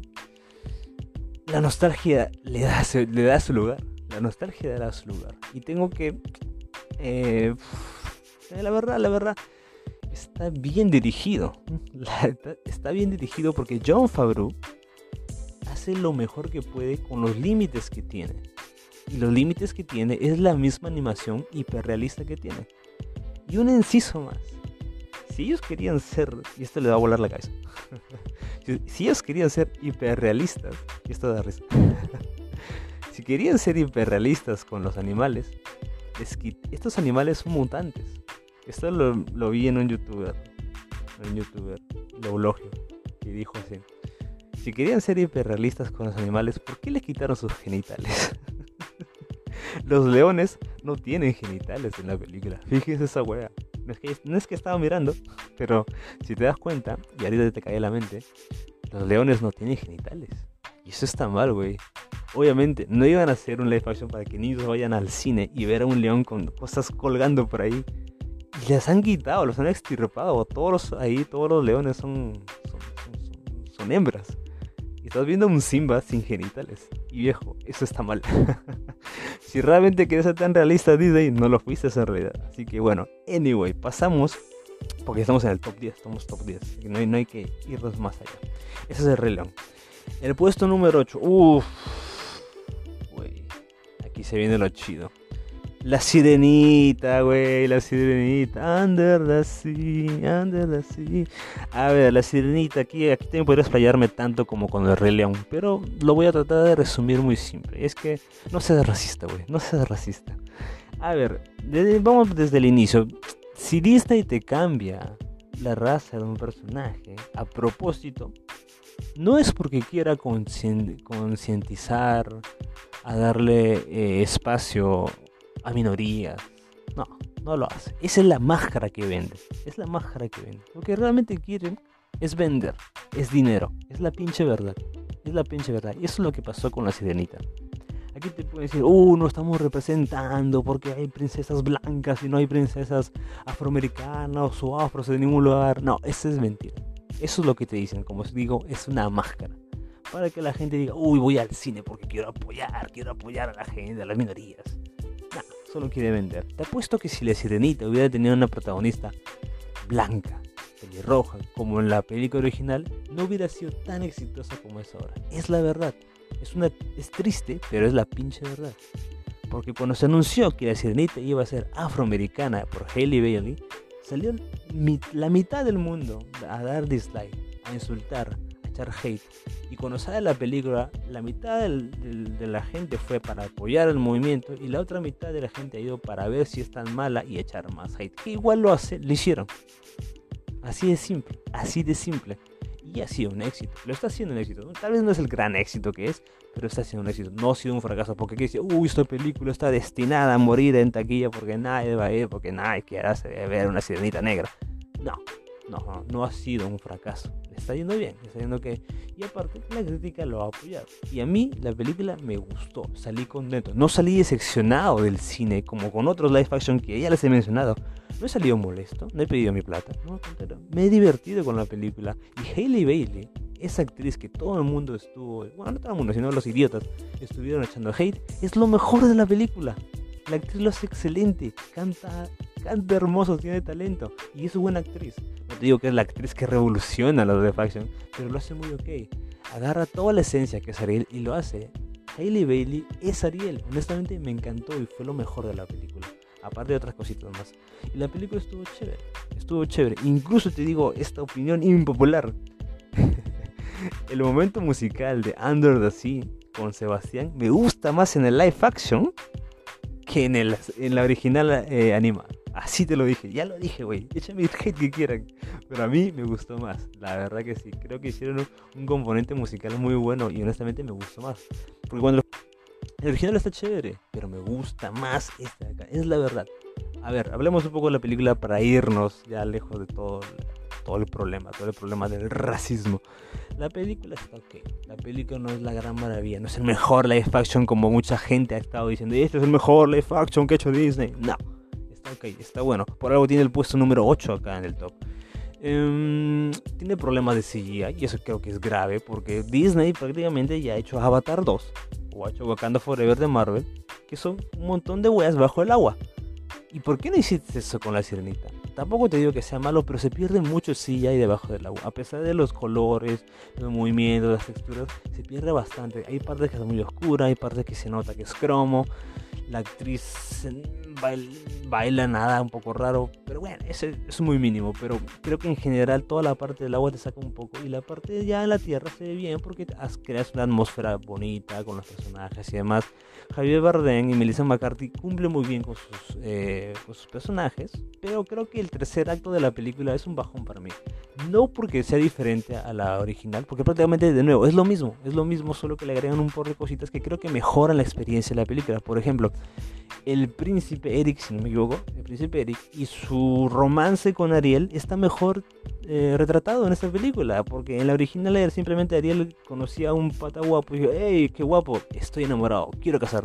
la nostalgia le da, su lugar. La nostalgia le da su lugar. Y tengo que... Eh, la verdad, la verdad está bien dirigido. está bien dirigido porque John Favreau hace lo mejor que puede con los límites que tiene. Y los límites que tiene es la misma animación hiperrealista que tiene. Y un inciso más. Si ellos querían ser, y esto le va a volar la cabeza. si ellos querían ser hiperrealistas, esto da risa. si querían ser hiperrealistas con los animales, estos animales son mutantes. Esto lo, vi en un youtuber, un youtuber, Loulogio, que dijo así. Si querían ser hiperrealistas con los animales, ¿por qué les quitaron sus genitales? los leones no tienen genitales en la película. Fíjese esa wea. No es, que, estaba mirando, pero si te das cuenta, y ahorita te cae la mente, los leones no tienen genitales. Y eso está mal, güey. Obviamente, no iban a hacer un live action para que niños vayan al cine y ver a un león con cosas colgando por ahí les han quitado, los han extirpado. Todos los, ahí, todos los leones son, son, hembras. Estás viendo un Simba sin genitales. Y viejo, eso está mal. si realmente quieres ser tan realista Disney, no lo fuiste en realidad. Así que bueno, anyway, pasamos. Porque estamos en el top 10, estamos top 10. No hay, no hay que irnos más allá. Ese es el Rey. El puesto número 8. Uff. Aquí se viene lo chido. La sirenita, güey, la sirenita. Under the sea, under the sea. A ver, la sirenita, aquí, aquí también podría explayarme tanto como con el Rey León, pero lo voy a tratar de resumir muy simple. Es que no seas racista, güey, no seas racista. A ver, vamos desde el inicio. Si Disney te cambia la raza de un personaje a propósito, no es porque quiera concientizar, a darle eh, espacio a minorías. No, no lo hace. Esa es la máscara que vende. Es la máscara que vende. Lo que realmente quieren es vender. Es dinero. Es la pinche verdad. Es la pinche verdad. Y eso es lo que pasó con la sirenita. Aquí te pueden decir, uh, no estamos representando porque hay princesas blancas y no hay princesas afroamericanas o afros en ningún lugar. No, eso es mentira. Eso es lo que te dicen. Como os digo, es una máscara. Para que la gente diga, uy, voy al cine porque quiero apoyar, quiero apoyar a la gente, a las minorías solo quiere vender. Te apuesto que si la sirenita hubiera tenido una protagonista blanca, pelirroja, como en la película original, no hubiera sido tan exitosa como es ahora. Es la verdad. Es, una, es triste, pero es la pinche verdad. Porque cuando se anunció que la sirenita iba a ser afroamericana por Hailey Bailey, salió la mitad del mundo a dar dislike, a insultar, hate. Y cuando sale la película, la mitad de la gente fue para apoyar el movimiento y la otra mitad de la gente ha ido para ver si es tan mala y echar más hate. Que igual lo hace, lo hicieron. Así de simple, así de simple. Y ha sido un éxito. Lo está haciendo un éxito. Tal vez no es el gran éxito que es, pero está siendo un éxito. No ha sido un fracaso. Porque aquí dice, uy, esta película está destinada a morir en taquilla porque nadie va a ir, porque nadie quiere ver una sirenita negra. No, no, no ha sido un fracaso está yendo bien, está yendo que... Y aparte, la crítica lo ha apoyado. Y a mí la película me gustó, salí contento. No salí decepcionado del cine como con otros live action que ya les he mencionado. No he salido molesto, no he pedido mi plata, no, me he divertido con la película. Y Hailey Bailey, esa actriz que todo el mundo estuvo, bueno, no todo el mundo, sino los idiotas, estuvieron echando hate, es lo mejor de la película. La actriz lo hace excelente, canta, hermoso, tiene talento y es buena actriz. No te digo que es la actriz que revoluciona los de Faction, pero lo hace muy ok. Agarra toda la esencia que es Ariel y lo hace. Hailey Bailey es Ariel. Honestamente me encantó y fue lo mejor de la película. Aparte de otras cositas más. Y la película estuvo chévere. Estuvo chévere. Incluso te digo esta opinión impopular. el momento musical de Under the Sea con Sebastián me gusta más en el live action que en, el, en la original eh. Así te lo dije, ya lo dije, güey. Échame el hate que quieran. Pero a mí me gustó más, la verdad que sí. Creo que hicieron un, componente musical muy bueno y honestamente me gustó más. Porque cuando el original está chévere, pero me gusta más esta de acá. Es la verdad. A ver, hablemos un poco de la película para irnos ya lejos de todo todo el problema, todo el problema del racismo. La película está ok, la película no es la gran maravilla, no es el mejor live action como mucha gente ha estado diciendo, este es el mejor live action que ha hecho Disney. No, ok, está bueno. Por algo tiene el puesto número 8 acá en el top. Em, tiene problemas de CGI y eso creo que es grave porque Disney prácticamente ya ha hecho Avatar 2 o ha hecho Wakanda Forever de Marvel, que son un montón de weas bajo el agua. ¿Y por qué no hiciste eso con la sirenita? Tampoco te digo que sea malo, pero se pierde mucho hay debajo del agua. A pesar de los colores, los movimientos, las texturas, se pierde bastante. Hay partes que son muy oscuras, hay partes que se nota que es cromo. La actriz baila, nada un poco raro, pero bueno, eso es muy mínimo. Pero creo que en general toda la parte del agua te saca un poco y la parte ya en la tierra se ve bien porque creas una atmósfera bonita con los personajes y demás. Javier Bardem y Melissa McCarthy cumplen muy bien con sus, eh, con sus personajes, pero creo que el tercer acto de la película es un bajón para mí. No porque sea diferente a la original, porque prácticamente de nuevo es lo mismo, es lo mismo, solo que le agregan un par de cositas que creo que mejoran la experiencia de la película. Por ejemplo, el príncipe Eric, si no me equivoco, el príncipe Eric y su romance con Ariel está mejor eh, retratado en esta película, porque en la original era simplemente Ariel conocía a un pata guapo y dijo, hey, qué guapo, estoy enamorado, quiero casarme.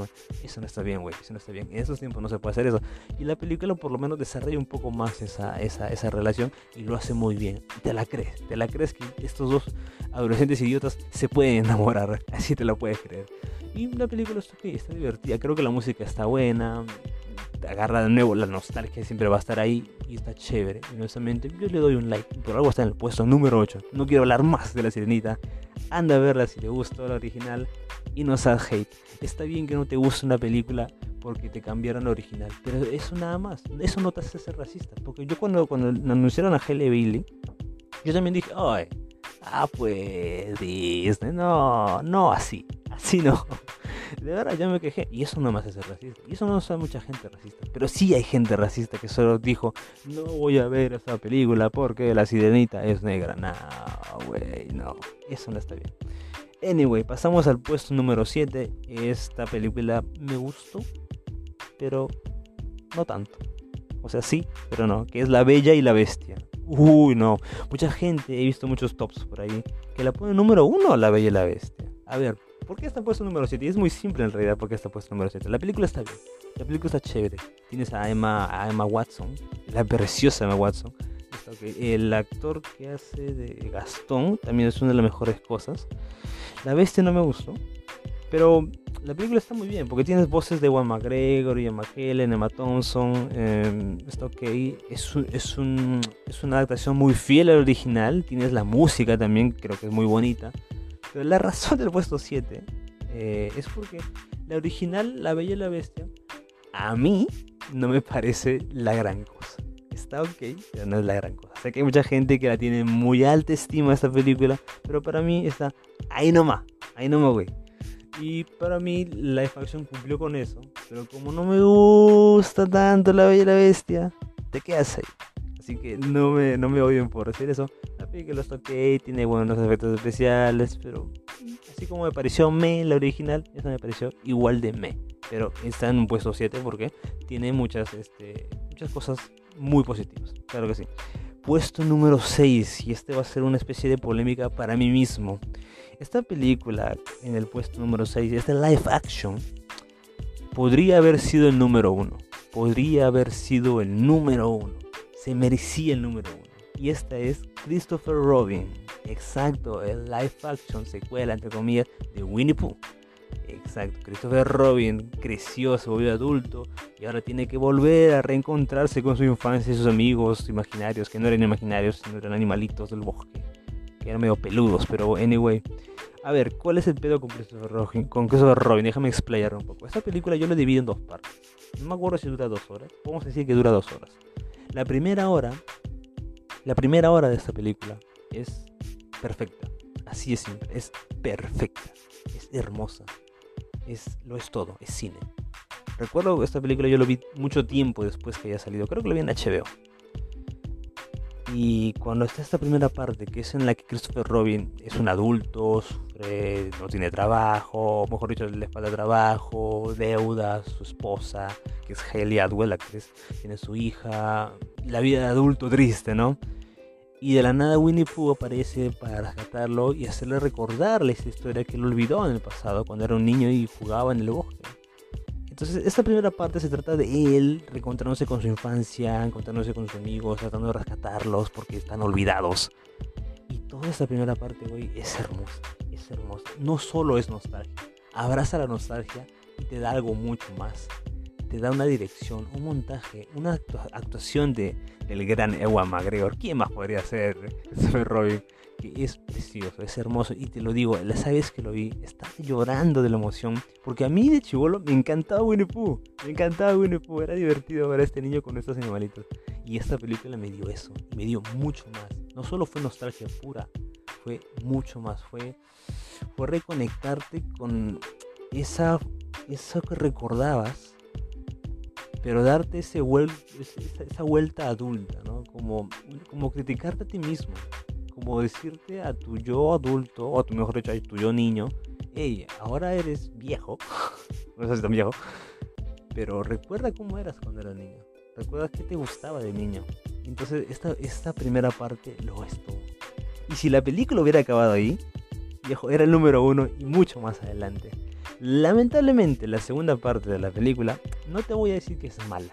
Eso no está bien, güey, eso no está bien. En esos tiempos no se puede hacer eso. Y la película por lo menos desarrolla un poco más esa, esa, esa relación y lo hace muy bien. Te la crees, te la crees que estos dos adolescentes idiotas se pueden enamorar, así te la puedes creer. Y la película está, está divertida, creo que la música está buena, agarra de nuevo la nostalgia, siempre va a estar ahí y está chévere. honestamente, yo le doy un like. Por algo está en el puesto número 8. No quiero hablar más de la sirenita. Anda a verla si te gustó la original y no seas hate. Está bien que no te guste una película porque te cambiaron la original, pero eso nada más. Eso no te hace ser racista. Porque yo cuando, cuando anunciaron a Halle Bailey, yo también dije, ay, ah, pues Disney, no, no así, así no. De verdad, yo me quejé. Y eso no me hace ser racista. Y eso no hace mucha gente racista. Pero sí hay gente racista que solo dijo, no voy a ver esa película porque la sirenita es negra. No, güey, no. Eso no está bien. Anyway, pasamos al puesto número 7. Esta película me gustó, pero no tanto. O sea, sí, pero no. Que es La Bella y la Bestia. Uy, no. Mucha gente, he visto muchos tops por ahí, que la pone número 1 La Bella y la Bestia. A ver, ¿Por qué está puesto número 7? Y es muy simple en realidad por qué está puesto número 7. La película está bien. La película está chévere. Tienes a Emma, a Emma Watson, la preciosa Emma Watson. El actor que hace de Gastón también es una de las mejores cosas. La bestia no me gustó. Pero la película está muy bien porque tienes voces de Juan McGregor, Ian McKellen, Emma Thompson. Eh, está ok. Es, es, un, es una adaptación muy fiel al original. Tienes la música también, creo que es muy bonita. Pero la razón del puesto 7 eh, es porque la original, La Bella y la Bestia, a mí no me parece la gran cosa. Está ok, pero no es la gran cosa. Sé que hay mucha gente que la tiene muy alta estima esta película, pero para mí está ahí nomás, ahí nomás, güey. Y para mí la Action cumplió con eso, pero como no me gusta tanto La Bella y la Bestia, te quedas ahí. Así que no me, no me oyen por decir eso. La película está ok, tiene buenos efectos especiales, pero así como me pareció me la original, esa me pareció igual de me. Pero está en un puesto 7 porque tiene muchas, este, muchas cosas muy positivas. Claro que sí. puesto número 6, y este va a ser una especie de polémica para mí mismo. Esta película en el puesto número 6, este live action, podría haber sido el número 1. Podría haber sido el número 1. Se merecía el número 1. Y esta es Christopher Robin. Exacto, el live action secuela, entre comillas, de Winnie Pooh. Exacto, Christopher Robin creció, se volvió adulto y ahora tiene que volver a reencontrarse con su infancia y sus amigos imaginarios, que no eran imaginarios, sino eran animalitos del bosque, que eran medio peludos, pero anyway. A ver, ¿cuál es el pedo con Christopher Robin? Con Christopher Robin, déjame explayar un poco. Esta película yo la divido en dos partes. No me acuerdo si dura dos horas. Vamos a decir que dura dos horas. La primera hora, la primera hora de esta película es perfecta. Así es simple, es perfecta, es hermosa, es, lo es todo, es cine. Recuerdo esta película yo lo vi mucho tiempo después que haya salido, creo que lo vi en HBO. Y cuando está esta primera parte, que es en la que Christopher Robin es un adulto, sufre, no tiene trabajo, mejor dicho, le falta trabajo, deudas, su esposa, que es Haley Atwell, la actriz, tiene su hija, la vida de adulto triste, ¿no? Y de la nada Winnie Pooh aparece para rescatarlo y hacerle recordarle esa historia que él olvidó en el pasado, cuando era un niño y jugaba en el bosque. Entonces, esta primera parte se trata de él reencontrándose con su infancia, encontrándose con sus amigos, tratando de rescatarlos porque están olvidados. Y toda esta primera parte, güey, es hermosa, es hermosa. No solo es nostalgia, abraza la nostalgia y te da algo mucho más te da una dirección, un montaje, una actuación de, del gran Ewan McGregor. ¿Quién más podría ser Robin? Que es precioso, es hermoso. Y te lo digo, la vez que lo vi, estaba llorando de la emoción. Porque a mí de chivolo me encantaba Winnie Pooh. Me encantaba Winnie Pooh. Era divertido ver a este niño con estos animalitos. Y esta película me dio eso. Me dio mucho más. No solo fue nostalgia pura, fue mucho más. Fue, fue reconectarte con esa, eso que recordabas pero darte ese esa, vuelta adulta, ¿no? Como, como criticarte a ti mismo, como decirte a tu yo adulto, o a tu mejor dicho, a tu yo niño, hey, ahora eres viejo, no sé si tan viejo, pero recuerda cómo eras cuando eras niño, recuerda qué te gustaba de niño. Entonces, esta, esta primera parte lo es todo. Y si la película hubiera acabado ahí, viejo, era el número uno y mucho más adelante. Lamentablemente, la segunda parte de la película, no te voy a decir que es mala,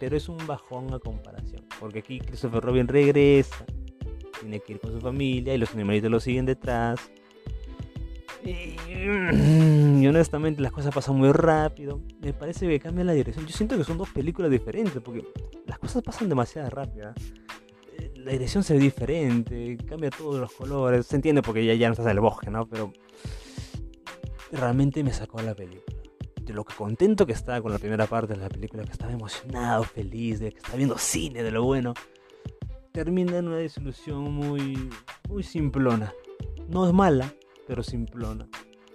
pero es un bajón a comparación. Porque aquí Christopher Robin regresa, tiene que ir con su familia y los animalitos lo siguen detrás. Y, honestamente las cosas pasan muy rápido. Me parece que cambia la dirección. Yo siento que son dos películas diferentes porque las cosas pasan demasiado rápido. ¿eh? La dirección se ve diferente, cambia todos los colores. Se entiende porque ya, ya no estás en el bosque, ¿no? Pero realmente me sacó la película. De lo que contento que estaba con la primera parte de la película, que estaba emocionado, feliz, de que estaba viendo cine, de lo bueno, termina en una desilusión muy, muy simplona. No es mala, pero simplona.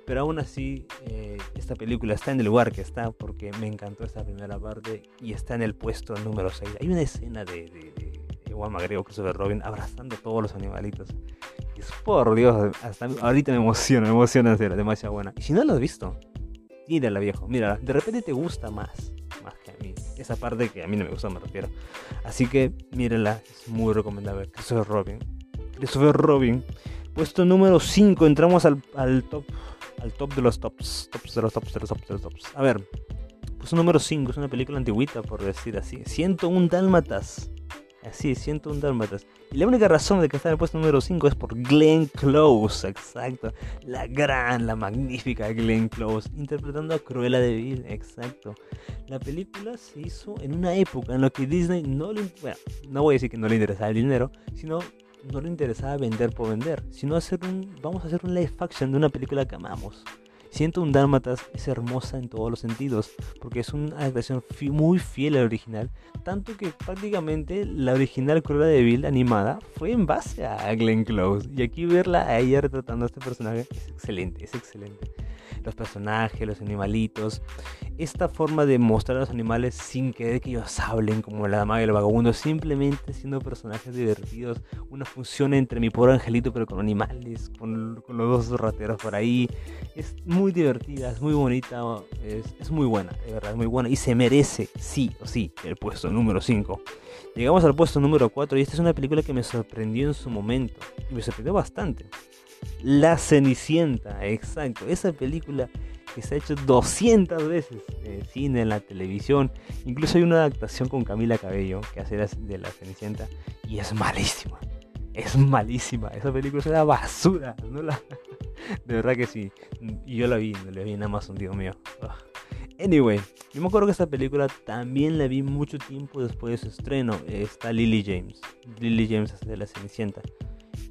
Pero aún así, eh, esta película está en el lugar que está porque me encantó esta primera parte y está en el puesto número 6. Hay una escena de, Juan Magrego, Christopher Robin, abrazando todos los animalitos por Dios, ahorita me emociona, me emociona ser demasiado buena. Y si no la has visto, mírala viejo, mírala. De repente te gusta más, más que a mí. Esa parte que a mí no me gusta, me refiero. Así que mírala, es muy recomendable. Christopher Robin. Christopher Robin. Puesto número 5, entramos al, al top. Al top de los tops. Tops de los tops de los tops de los tops. A ver. Puesto número 5, es una película antiguita, por decir así. 101 Dálmatas. Así, 101 dálmatas. Y la única razón de que está en el puesto número 5 es por Glenn Close, exacto. La gran, la magnífica Glenn Close, interpretando a Cruella de Vil, exacto. La película se hizo en una época en la que Disney no le... Bueno, no voy a decir que no le interesaba el dinero, sino no le interesaba vender por vender, sino hacer un... Vamos a hacer un live action de una película que amamos. Siento un Dálmatas es hermosa en todos los sentidos, porque es una adaptación muy fiel al original, tanto que prácticamente la original Cruella de Vil animada fue en base a Glenn Close, y aquí verla a ella retratando a este personaje es excelente, es excelente. Los personajes, los animalitos, esta forma de mostrar a los animales sin querer que ellos hablen como la dama y el vagabundo, simplemente siendo personajes divertidos, una función entre mi pobre angelito pero con animales, con, los dos rateros por ahí, es muy divertida, es muy bonita, es, muy buena, de verdad, es muy buena y se merece, sí o sí, el puesto número 5. Llegamos al puesto número 4 y esta es una película que me sorprendió en su momento me sorprendió bastante. La Cenicienta, exacto, esa película que se ha hecho 200 veces en cine, en la televisión. Incluso hay una adaptación con Camila Cabello que hace de la Cenicienta y es malísima. Es malísima. Esa película es una basura. ¿no? La... De verdad que sí. Yo la vi, la vi en Amazon, Dios mío. Anyway, yo me acuerdo que esta película también la vi mucho tiempo después de su estreno. Está Lily James. Lily James hace de la Cenicienta.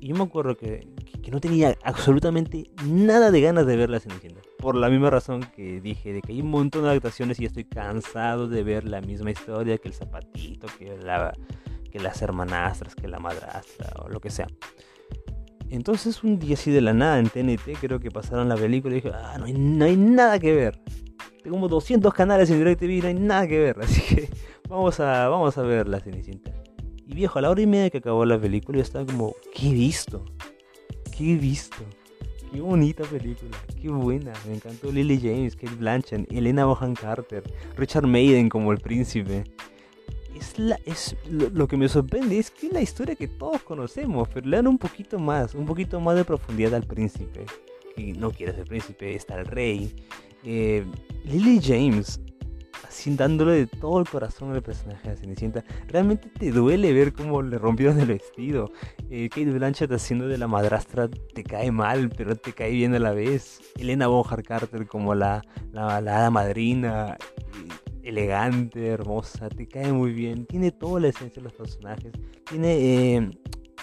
Y yo me acuerdo que, que, no tenía absolutamente nada de ganas de ver la Cenicienta. Por la misma razón que dije, de que hay un montón de adaptaciones y estoy cansado de ver la misma historia que el zapatito, que, la, que las hermanastras, que la madrastra o lo que sea. Entonces un día así de la nada en TNT creo que pasaron la película y dije, ah, no hay, no hay nada que ver. Tengo como 200 canales en DirecTV y no hay nada que ver. Así que vamos a, vamos a ver la Cenicienta. Y viejo, a la hora y media que acabó la película, yo estaba como, ¿qué he visto? ¿Qué he visto? Qué bonita película, qué buena. Me encantó Lily James, Kate Blanchett, Elena Bohan Carter, Richard Maiden como el príncipe. Es, la, es lo, que me sorprende es que es la historia que todos conocemos, pero le dan un poquito más, un poquito más de profundidad al príncipe. Que no quiere ser príncipe, está el rey. Eh, Lily James sin dándole de todo el corazón al personaje de Cenicienta. Realmente te duele ver cómo le rompieron el vestido. Eh, Kate Blanchett haciendo de la madrastra te cae mal, pero te cae bien a la vez. Elena Bonham Carter como la, la, la madrina, eh, elegante, hermosa, te cae muy bien. Tiene toda la esencia de los personajes. Tiene eh,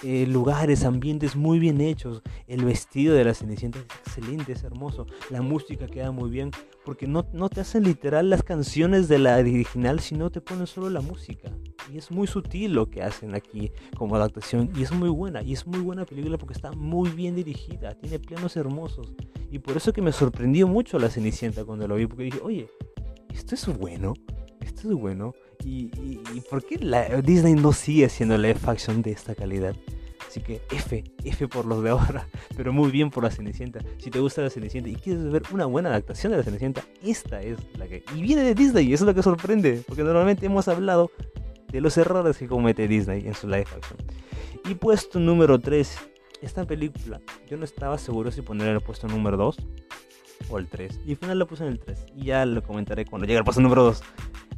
eh, lugares, ambientes muy bien hechos. El vestido de la Cenicienta es excelente, es hermoso. La música queda muy bien porque no, no te hacen literal las canciones de la original, sino te ponen solo la música. Y es muy sutil lo que hacen aquí como adaptación y es muy buena. Y es muy buena película porque está muy bien dirigida, tiene planos hermosos. Y por eso que me sorprendió mucho la Cenicienta cuando lo vi, porque dije, oye, esto es bueno, esto es bueno. ¿Y, por qué Disney no sigue haciendo la F-Action de esta calidad? Así que F, F por los de ahora, pero muy bien por la Cenicienta. Si te gusta la Cenicienta y quieres ver una buena adaptación de la Cenicienta, esta es la que... Y viene de Disney, eso es lo que sorprende, porque normalmente hemos hablado de los errores que comete Disney en su live action. Y puesto número 3, esta película, yo no estaba seguro si poner el puesto número 2 o el 3. Y al final lo puse en el 3. Y ya lo comentaré cuando llegue al puesto número 2.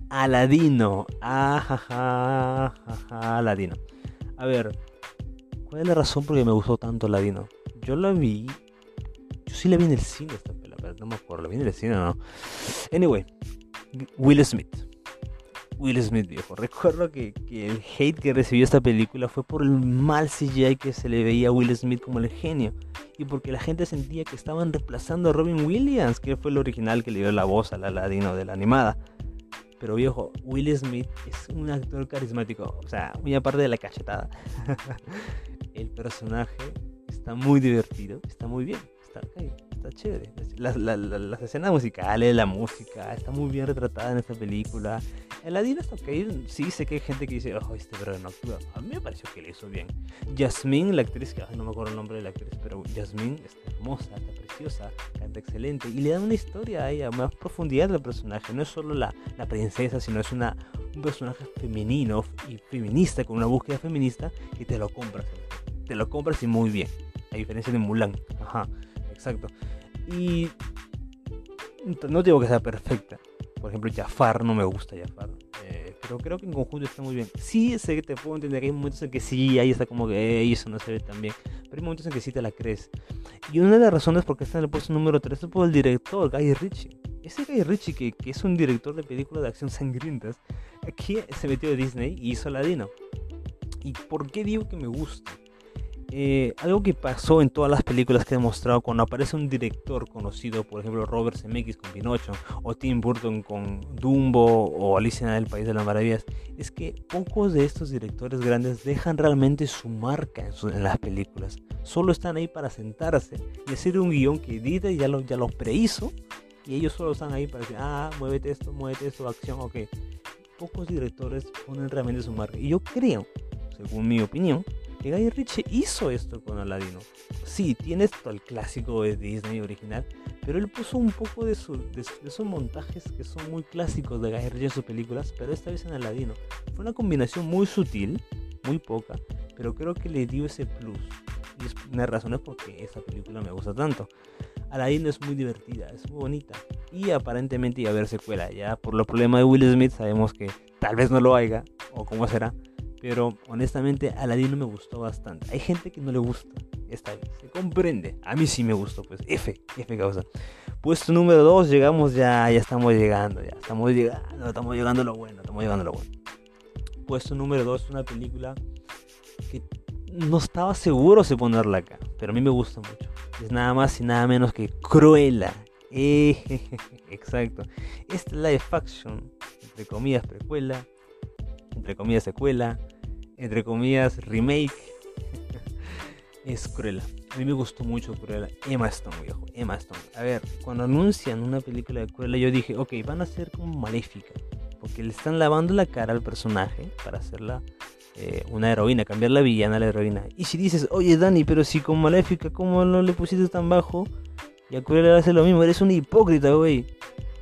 Aladino. Ajaja, Aladino. A ver, ¿cuál es la razón por qué me gustó tanto Aladino? Yo la vi. Yo sí la vi en el cine esta película, pero no me acuerdo. ¿La vi en el cine o no? Anyway, Will Smith. Will Smith, viejo. Recuerdo que, que, el hate que recibió esta película fue por el mal CGI que se le veía a Will Smith como el genio. Y porque la gente sentía que estaban reemplazando a Robin Williams, que fue el original que le dio la voz al Aladino de la animada. Pero viejo, Will Smith es un actor carismático. O sea, muy aparte de la cachetada. el personaje está muy divertido, está muy bien, está, está chévere. Las, las, escenas musicales, la música, está muy bien retratada en esta película. El Ladino está ok. Sí, sé que hay gente que dice, oh, este bro no actúa. A mí me pareció que le hizo bien. Jasmine, la actriz, que no me acuerdo el nombre de la actriz, pero Jasmine está hermosa, está preciosa, canta excelente. Y le da una historia a ella, más profundidad al personaje. No es solo la, la princesa, sino es una, un personaje femenino y feminista, con una búsqueda feminista, que te lo compras. Te lo compras y muy bien. A diferencia de Mulan. Ajá, exacto. Y no digo que sea perfecta, por ejemplo, Jafar no me gusta Jafar. Eh, pero creo que en conjunto está muy bien. Sí, sé que te puedo entender que hay momentos en que sí, ahí está como que eso no se ve tan bien. Pero hay momentos en que sí te la crees. Y una de las razones por qué está en el puesto número 3 es por el director, Guy Ritchie. Ese Guy Ritchie, que, que es un director de películas de acción sangrientas, aquí se metió de Disney y hizo Ladino. ¿Y por qué digo que me gusta? Eh, algo que pasó en todas las películas que he mostrado cuando aparece un director conocido, por ejemplo Robert Zemeckis con Pinocho, o Tim Burton con Dumbo, o Alicia en el País de las Maravillas, es que pocos de estos directores grandes dejan realmente su marca en, las películas. Solo están ahí para sentarse y hacer un guion que edita y ya lo, ya lo prehizo Y ellos solo están ahí para decir, ah, muévete esto, muévete esto, acción, ok. Pocos directores ponen realmente su marca. Y yo creo, según mi opinión, que Guy Ritchie hizo esto con Aladino. Sí, tiene esto el clásico de Disney original, pero él puso un poco de, su, esos montajes que son muy clásicos de Guy Ritchie en sus películas, pero esta vez en Aladino. Fue una combinación muy sutil, muy poca, pero creo que le dio ese plus. Y es una razón es porque esa película me gusta tanto. Aladdin es muy divertida, es muy bonita. Y aparentemente iba a haber secuela. Ya por los problemas de Will Smith sabemos que tal vez no lo haya, o cómo será. Pero honestamente Aladdin no me gustó bastante. Hay gente que no le gusta. Esta vez se comprende. A mí sí me gustó, pues F, F causa. Puesto número 2, llegamos ya, ya estamos llegando, ya estamos llegando, estamos llegando a lo bueno, estamos llegando a lo bueno. Puesto número 2, una película que no estaba seguro si ponerla acá, pero a mí me gusta mucho. Es nada más y nada menos que Cruella. exacto. Este live action, entre comillas precuela, entre comillas secuela, entre comillas remake, es Cruella. A mí me gustó mucho Cruella. Emma Stone, viejo. Emma Stone. A ver, cuando anuncian una película de Cruella, yo dije, ok, van a ser como maléfica. Porque le están lavando la cara al personaje para hacerla eh, una heroína, cambiar la villana a la heroína. Y si dices, oye Dani, pero si con Maléfica, ¿cómo no le pusiste tan bajo? Y a Cruella hace lo mismo, eres un hipócrita, güey.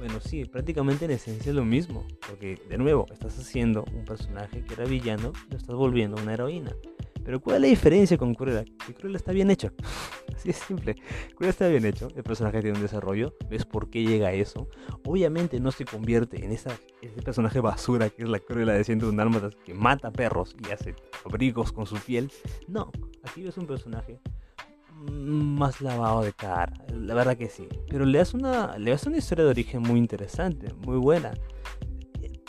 Bueno, sí, prácticamente en esencia es lo mismo. Porque, de nuevo, estás haciendo un personaje que era villano, lo estás volviendo una heroína. Pero ¿cuál es la diferencia con Cruella? Que Cruella está bien hecho. Así es simple. Cruella está bien hecho. El personaje tiene un desarrollo. Ves por qué llega a eso. Obviamente no se convierte en esa, ese personaje basura que es la Cruella de 101 Dálmatas que mata perros y hace abrigos con su piel. No. Aquí ves un personaje más lavado de cara. La verdad que sí. Pero le das una, le das una historia de origen muy interesante, muy buena.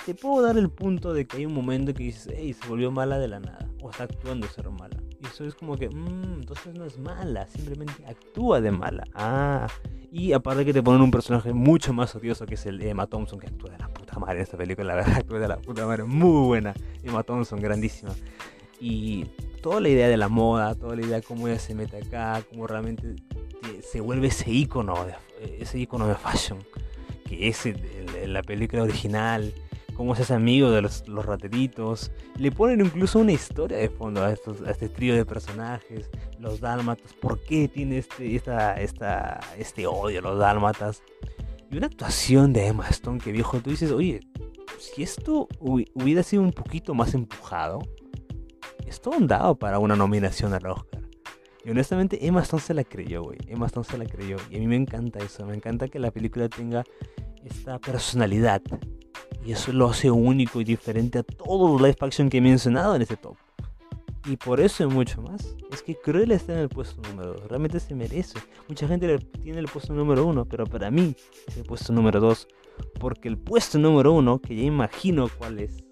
Te puedo dar el punto de que hay un momento que dices, hey, se volvió mala de la nada o está actuando ser mala. Y eso es como que, mmm, entonces no es mala, simplemente actúa de mala. Ah, y aparte que te ponen un personaje mucho más odioso que es el Emma Thompson, que actúa de la puta madre en esta película, la verdad, actúa de la puta madre, muy buena. Emma Thompson, grandísima. Y toda la idea de la moda, toda la idea de cómo ella se mete acá, cómo realmente se vuelve ese icono, ese icono de fashion, que es la película original cómo se hace amigo de los, los, rateritos. Le ponen incluso una historia de fondo a, a este trío de personajes, los dálmatas, por qué tiene este, esta, esta, este odio a los dálmatas. Y una actuación de Emma Stone que viejo, tú dices, oye, si esto hubiera sido un poquito más empujado, esto dado para una nominación al Oscar. Y honestamente Emma Stone se la creyó, güey. Emma Stone se la creyó. Y a mí me encanta eso. Me encanta que la película tenga esta personalidad y eso lo hace único y diferente a todos los live action que he mencionado en este top. Y por eso y mucho más, es que Cruella está en el puesto número 2. Realmente se merece. Mucha gente tiene el puesto número 1, pero para mí es el puesto número 2. Porque el puesto número 1, que ya imagino cuál es,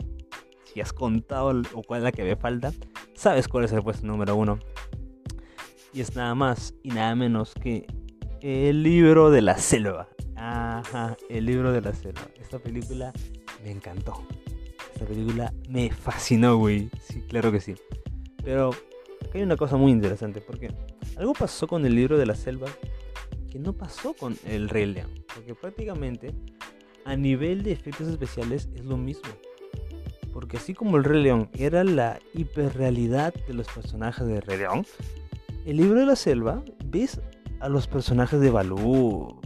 si has contado o cuál es la que me falta, sabes cuál es el puesto número 1. Y es nada más y nada menos que el libro de la selva. Ajá, el libro de la selva. Esta película me encantó. Esta película me fascinó, güey. Sí, claro que sí. Pero acá hay una cosa muy interesante, porque algo pasó con el libro de la selva que no pasó con el Rey León. Porque prácticamente a nivel de efectos especiales es lo mismo. Porque así como el Rey León era la hiperrealidad de los personajes de Rey León, el libro de la selva ves a los personajes de Balú,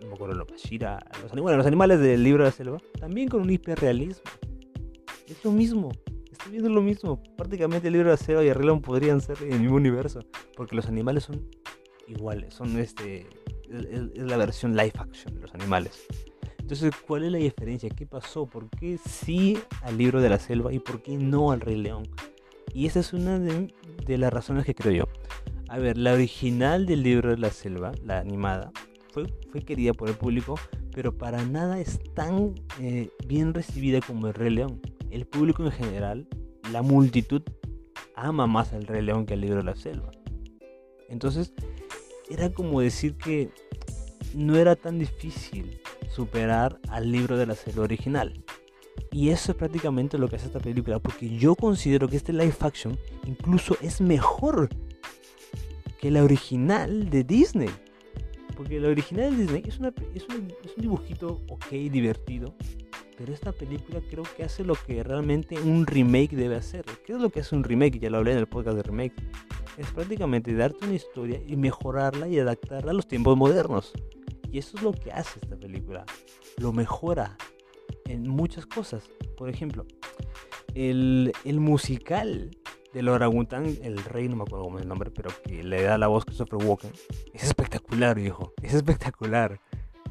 no me acuerdo, los Bashira, los animales, los animales del libro de la selva, también con un hiperrealismo. Es lo mismo, estoy viendo lo mismo. Prácticamente el libro de la selva y el podrían ser en el mismo universo, porque los animales son iguales, son este, es, la versión live action de los animales. Entonces, ¿cuál es la diferencia? ¿Qué pasó? ¿Por qué sí al libro de la selva y por qué no al Rey León? Y esa es una de, de las razones que creo yo. A ver, la original del libro de la selva, la animada, fue, querida por el público, pero para nada es tan eh, bien recibida como el Rey León. El público en general, la multitud, ama más al Rey León que al libro de la selva. Entonces, era como decir que no era tan difícil superar al libro de la selva original. Y eso es prácticamente lo que hace esta película, porque yo considero que este live action incluso es mejor que la original de Disney. Porque la original de Disney es, una, es, un, es dibujito ok, divertido. Pero esta película creo que hace lo que realmente un remake debe hacer. ¿Qué es lo que hace un remake? Ya lo hablé en el podcast de remake. Es prácticamente darte una historia y mejorarla y adaptarla a los tiempos modernos. Y eso es lo que hace esta película. Lo mejora en muchas cosas. Por ejemplo, el, el musical del orangután, el rey, no me acuerdo cómo es el nombre, pero que le da la voz a Christopher Walken. Es espectacular, viejo. Es espectacular.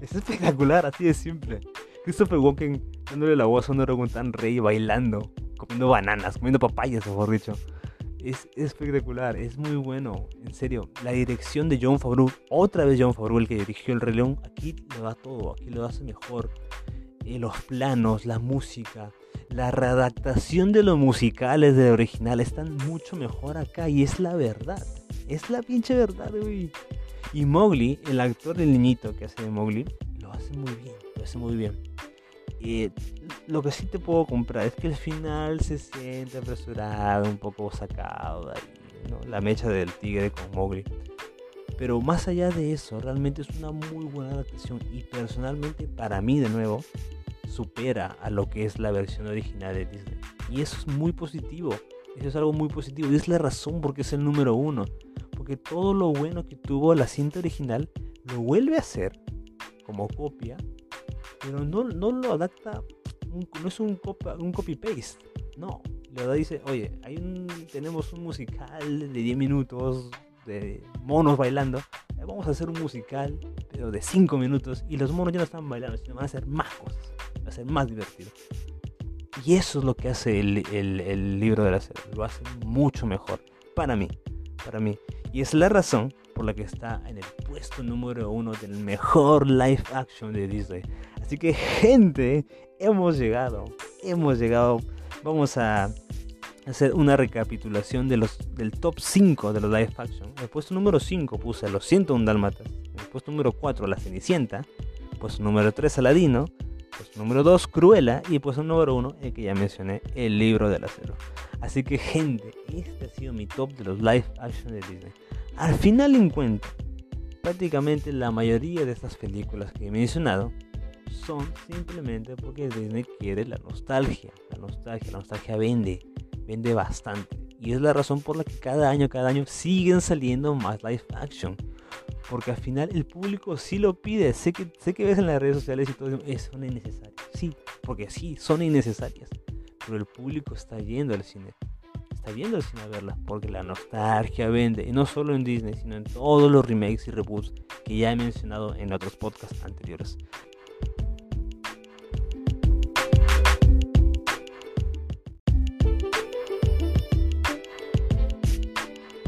Es espectacular, así de simple. Christopher Walken dándole la voz a un orangután rey bailando, comiendo bananas, comiendo papayas, mejor dicho. Es, espectacular, es muy bueno, en serio. La dirección de John Favreau, otra vez John Favreau, el que dirigió El Rey León, aquí lo da todo, aquí lo hace mejor. Eh, los planos, la música, la readaptación de los musicales del original están mucho mejor acá y es la verdad. Es la pinche verdad, güey. Y Mowgli, el actor del niñito que hace de Mowgli, lo hace muy bien, lo hace muy bien. Eh, lo que sí te puedo comprar es que el final se siente apresurado, un poco sacado de ahí, ¿no? La mecha del tigre con Mowgli. Pero más allá de eso, realmente es una muy buena adaptación y personalmente para mí de nuevo supera a lo que es la versión original de Disney. Y eso es muy positivo. Eso es algo muy positivo. Y es la razón porque es el número uno. Porque todo lo bueno que tuvo la cinta original lo vuelve a hacer como copia. Pero no, no lo adapta. No es un, un copy-paste. No. Le dice, oye, tenemos un musical de 10 minutos de monos bailando. Vamos a hacer un musical, pero de 5 minutos. Y los monos ya no están bailando, sino van a hacer más cosas va a ser más divertido. Y eso es lo que hace el, el, libro de la serie, lo hace mucho mejor, para mí, para mí. Y es la razón por la que está en el puesto número uno del mejor live action de Disney. Así que gente, hemos llegado, hemos llegado, vamos a hacer una recapitulación de los, del top 5 de los live action. En el puesto número 5 puse a los 101 Dálmatas, en el puesto número 4 La Cenicienta, puesto número 3 Aladino, pues número 2, Cruella. Y pues número 1, el que ya mencioné, El libro del acero. Así que gente, este ha sido mi top de los live action de Disney. Al final en cuenta, prácticamente la mayoría de estas películas que he mencionado son simplemente porque Disney quiere la nostalgia. La nostalgia, la nostalgia vende, vende bastante. Y es la razón por la que cada año, cada año siguen saliendo más live action. Porque al final el público sí lo pide. Sé que, sé que ves en las redes sociales y todo eso, son innecesarias. Sí, porque sí, son innecesarias. Pero el público está yendo al cine. Está yendo al cine a verlas. Porque la nostalgia vende. Y no solo en Disney, sino en todos los remakes y reboots que ya he mencionado en otros podcasts anteriores.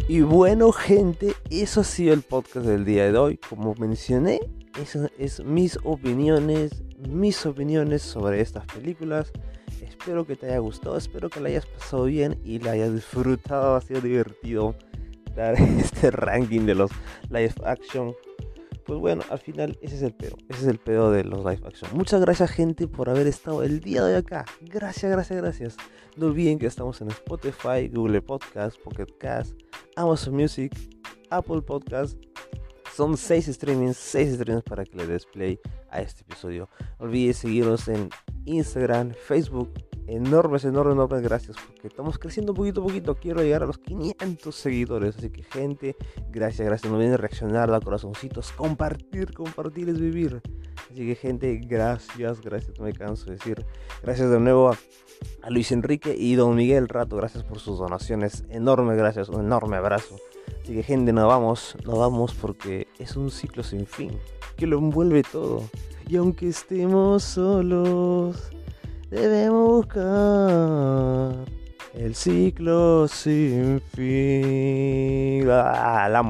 Y bueno, gente, eso ha sido el podcast del día de hoy. Como mencioné, eso es mis opiniones, mis opiniones sobre estas películas. Espero que te haya gustado, espero que la hayas pasado bien y la hayas disfrutado. Ha sido divertido dar este ranking de los live action pues bueno, al final ese es el pedo. Ese es el pedo de los live action. Muchas gracias, gente, por haber estado el día de hoy acá. Gracias, gracias, gracias. No olviden que estamos en Spotify, Google Podcast, Pocket Cast, Amazon Music, Apple Podcast. Son seis streamings, seis streamings para que le des play a este episodio. No olvides seguirnos en Instagram, Facebook, enormes, enormes, enormes gracias porque estamos creciendo poquito a poquito. Quiero llegar a los 500 seguidores. Así que, gente, gracias, gracias. No olviden reaccionar, dar corazoncitos, compartir, compartir es vivir. Así que, gente, gracias, gracias. No me canso de decir. Gracias de nuevo a, a Luis Enrique y Don Miguel Rato. Gracias por sus donaciones. Enormes gracias, un enorme abrazo. Así que, gente, nos vamos, nos vamos porque es un ciclo sin fin que lo envuelve todo. Y aunque estemos solos debemos buscar el ciclo sin fin. Ah,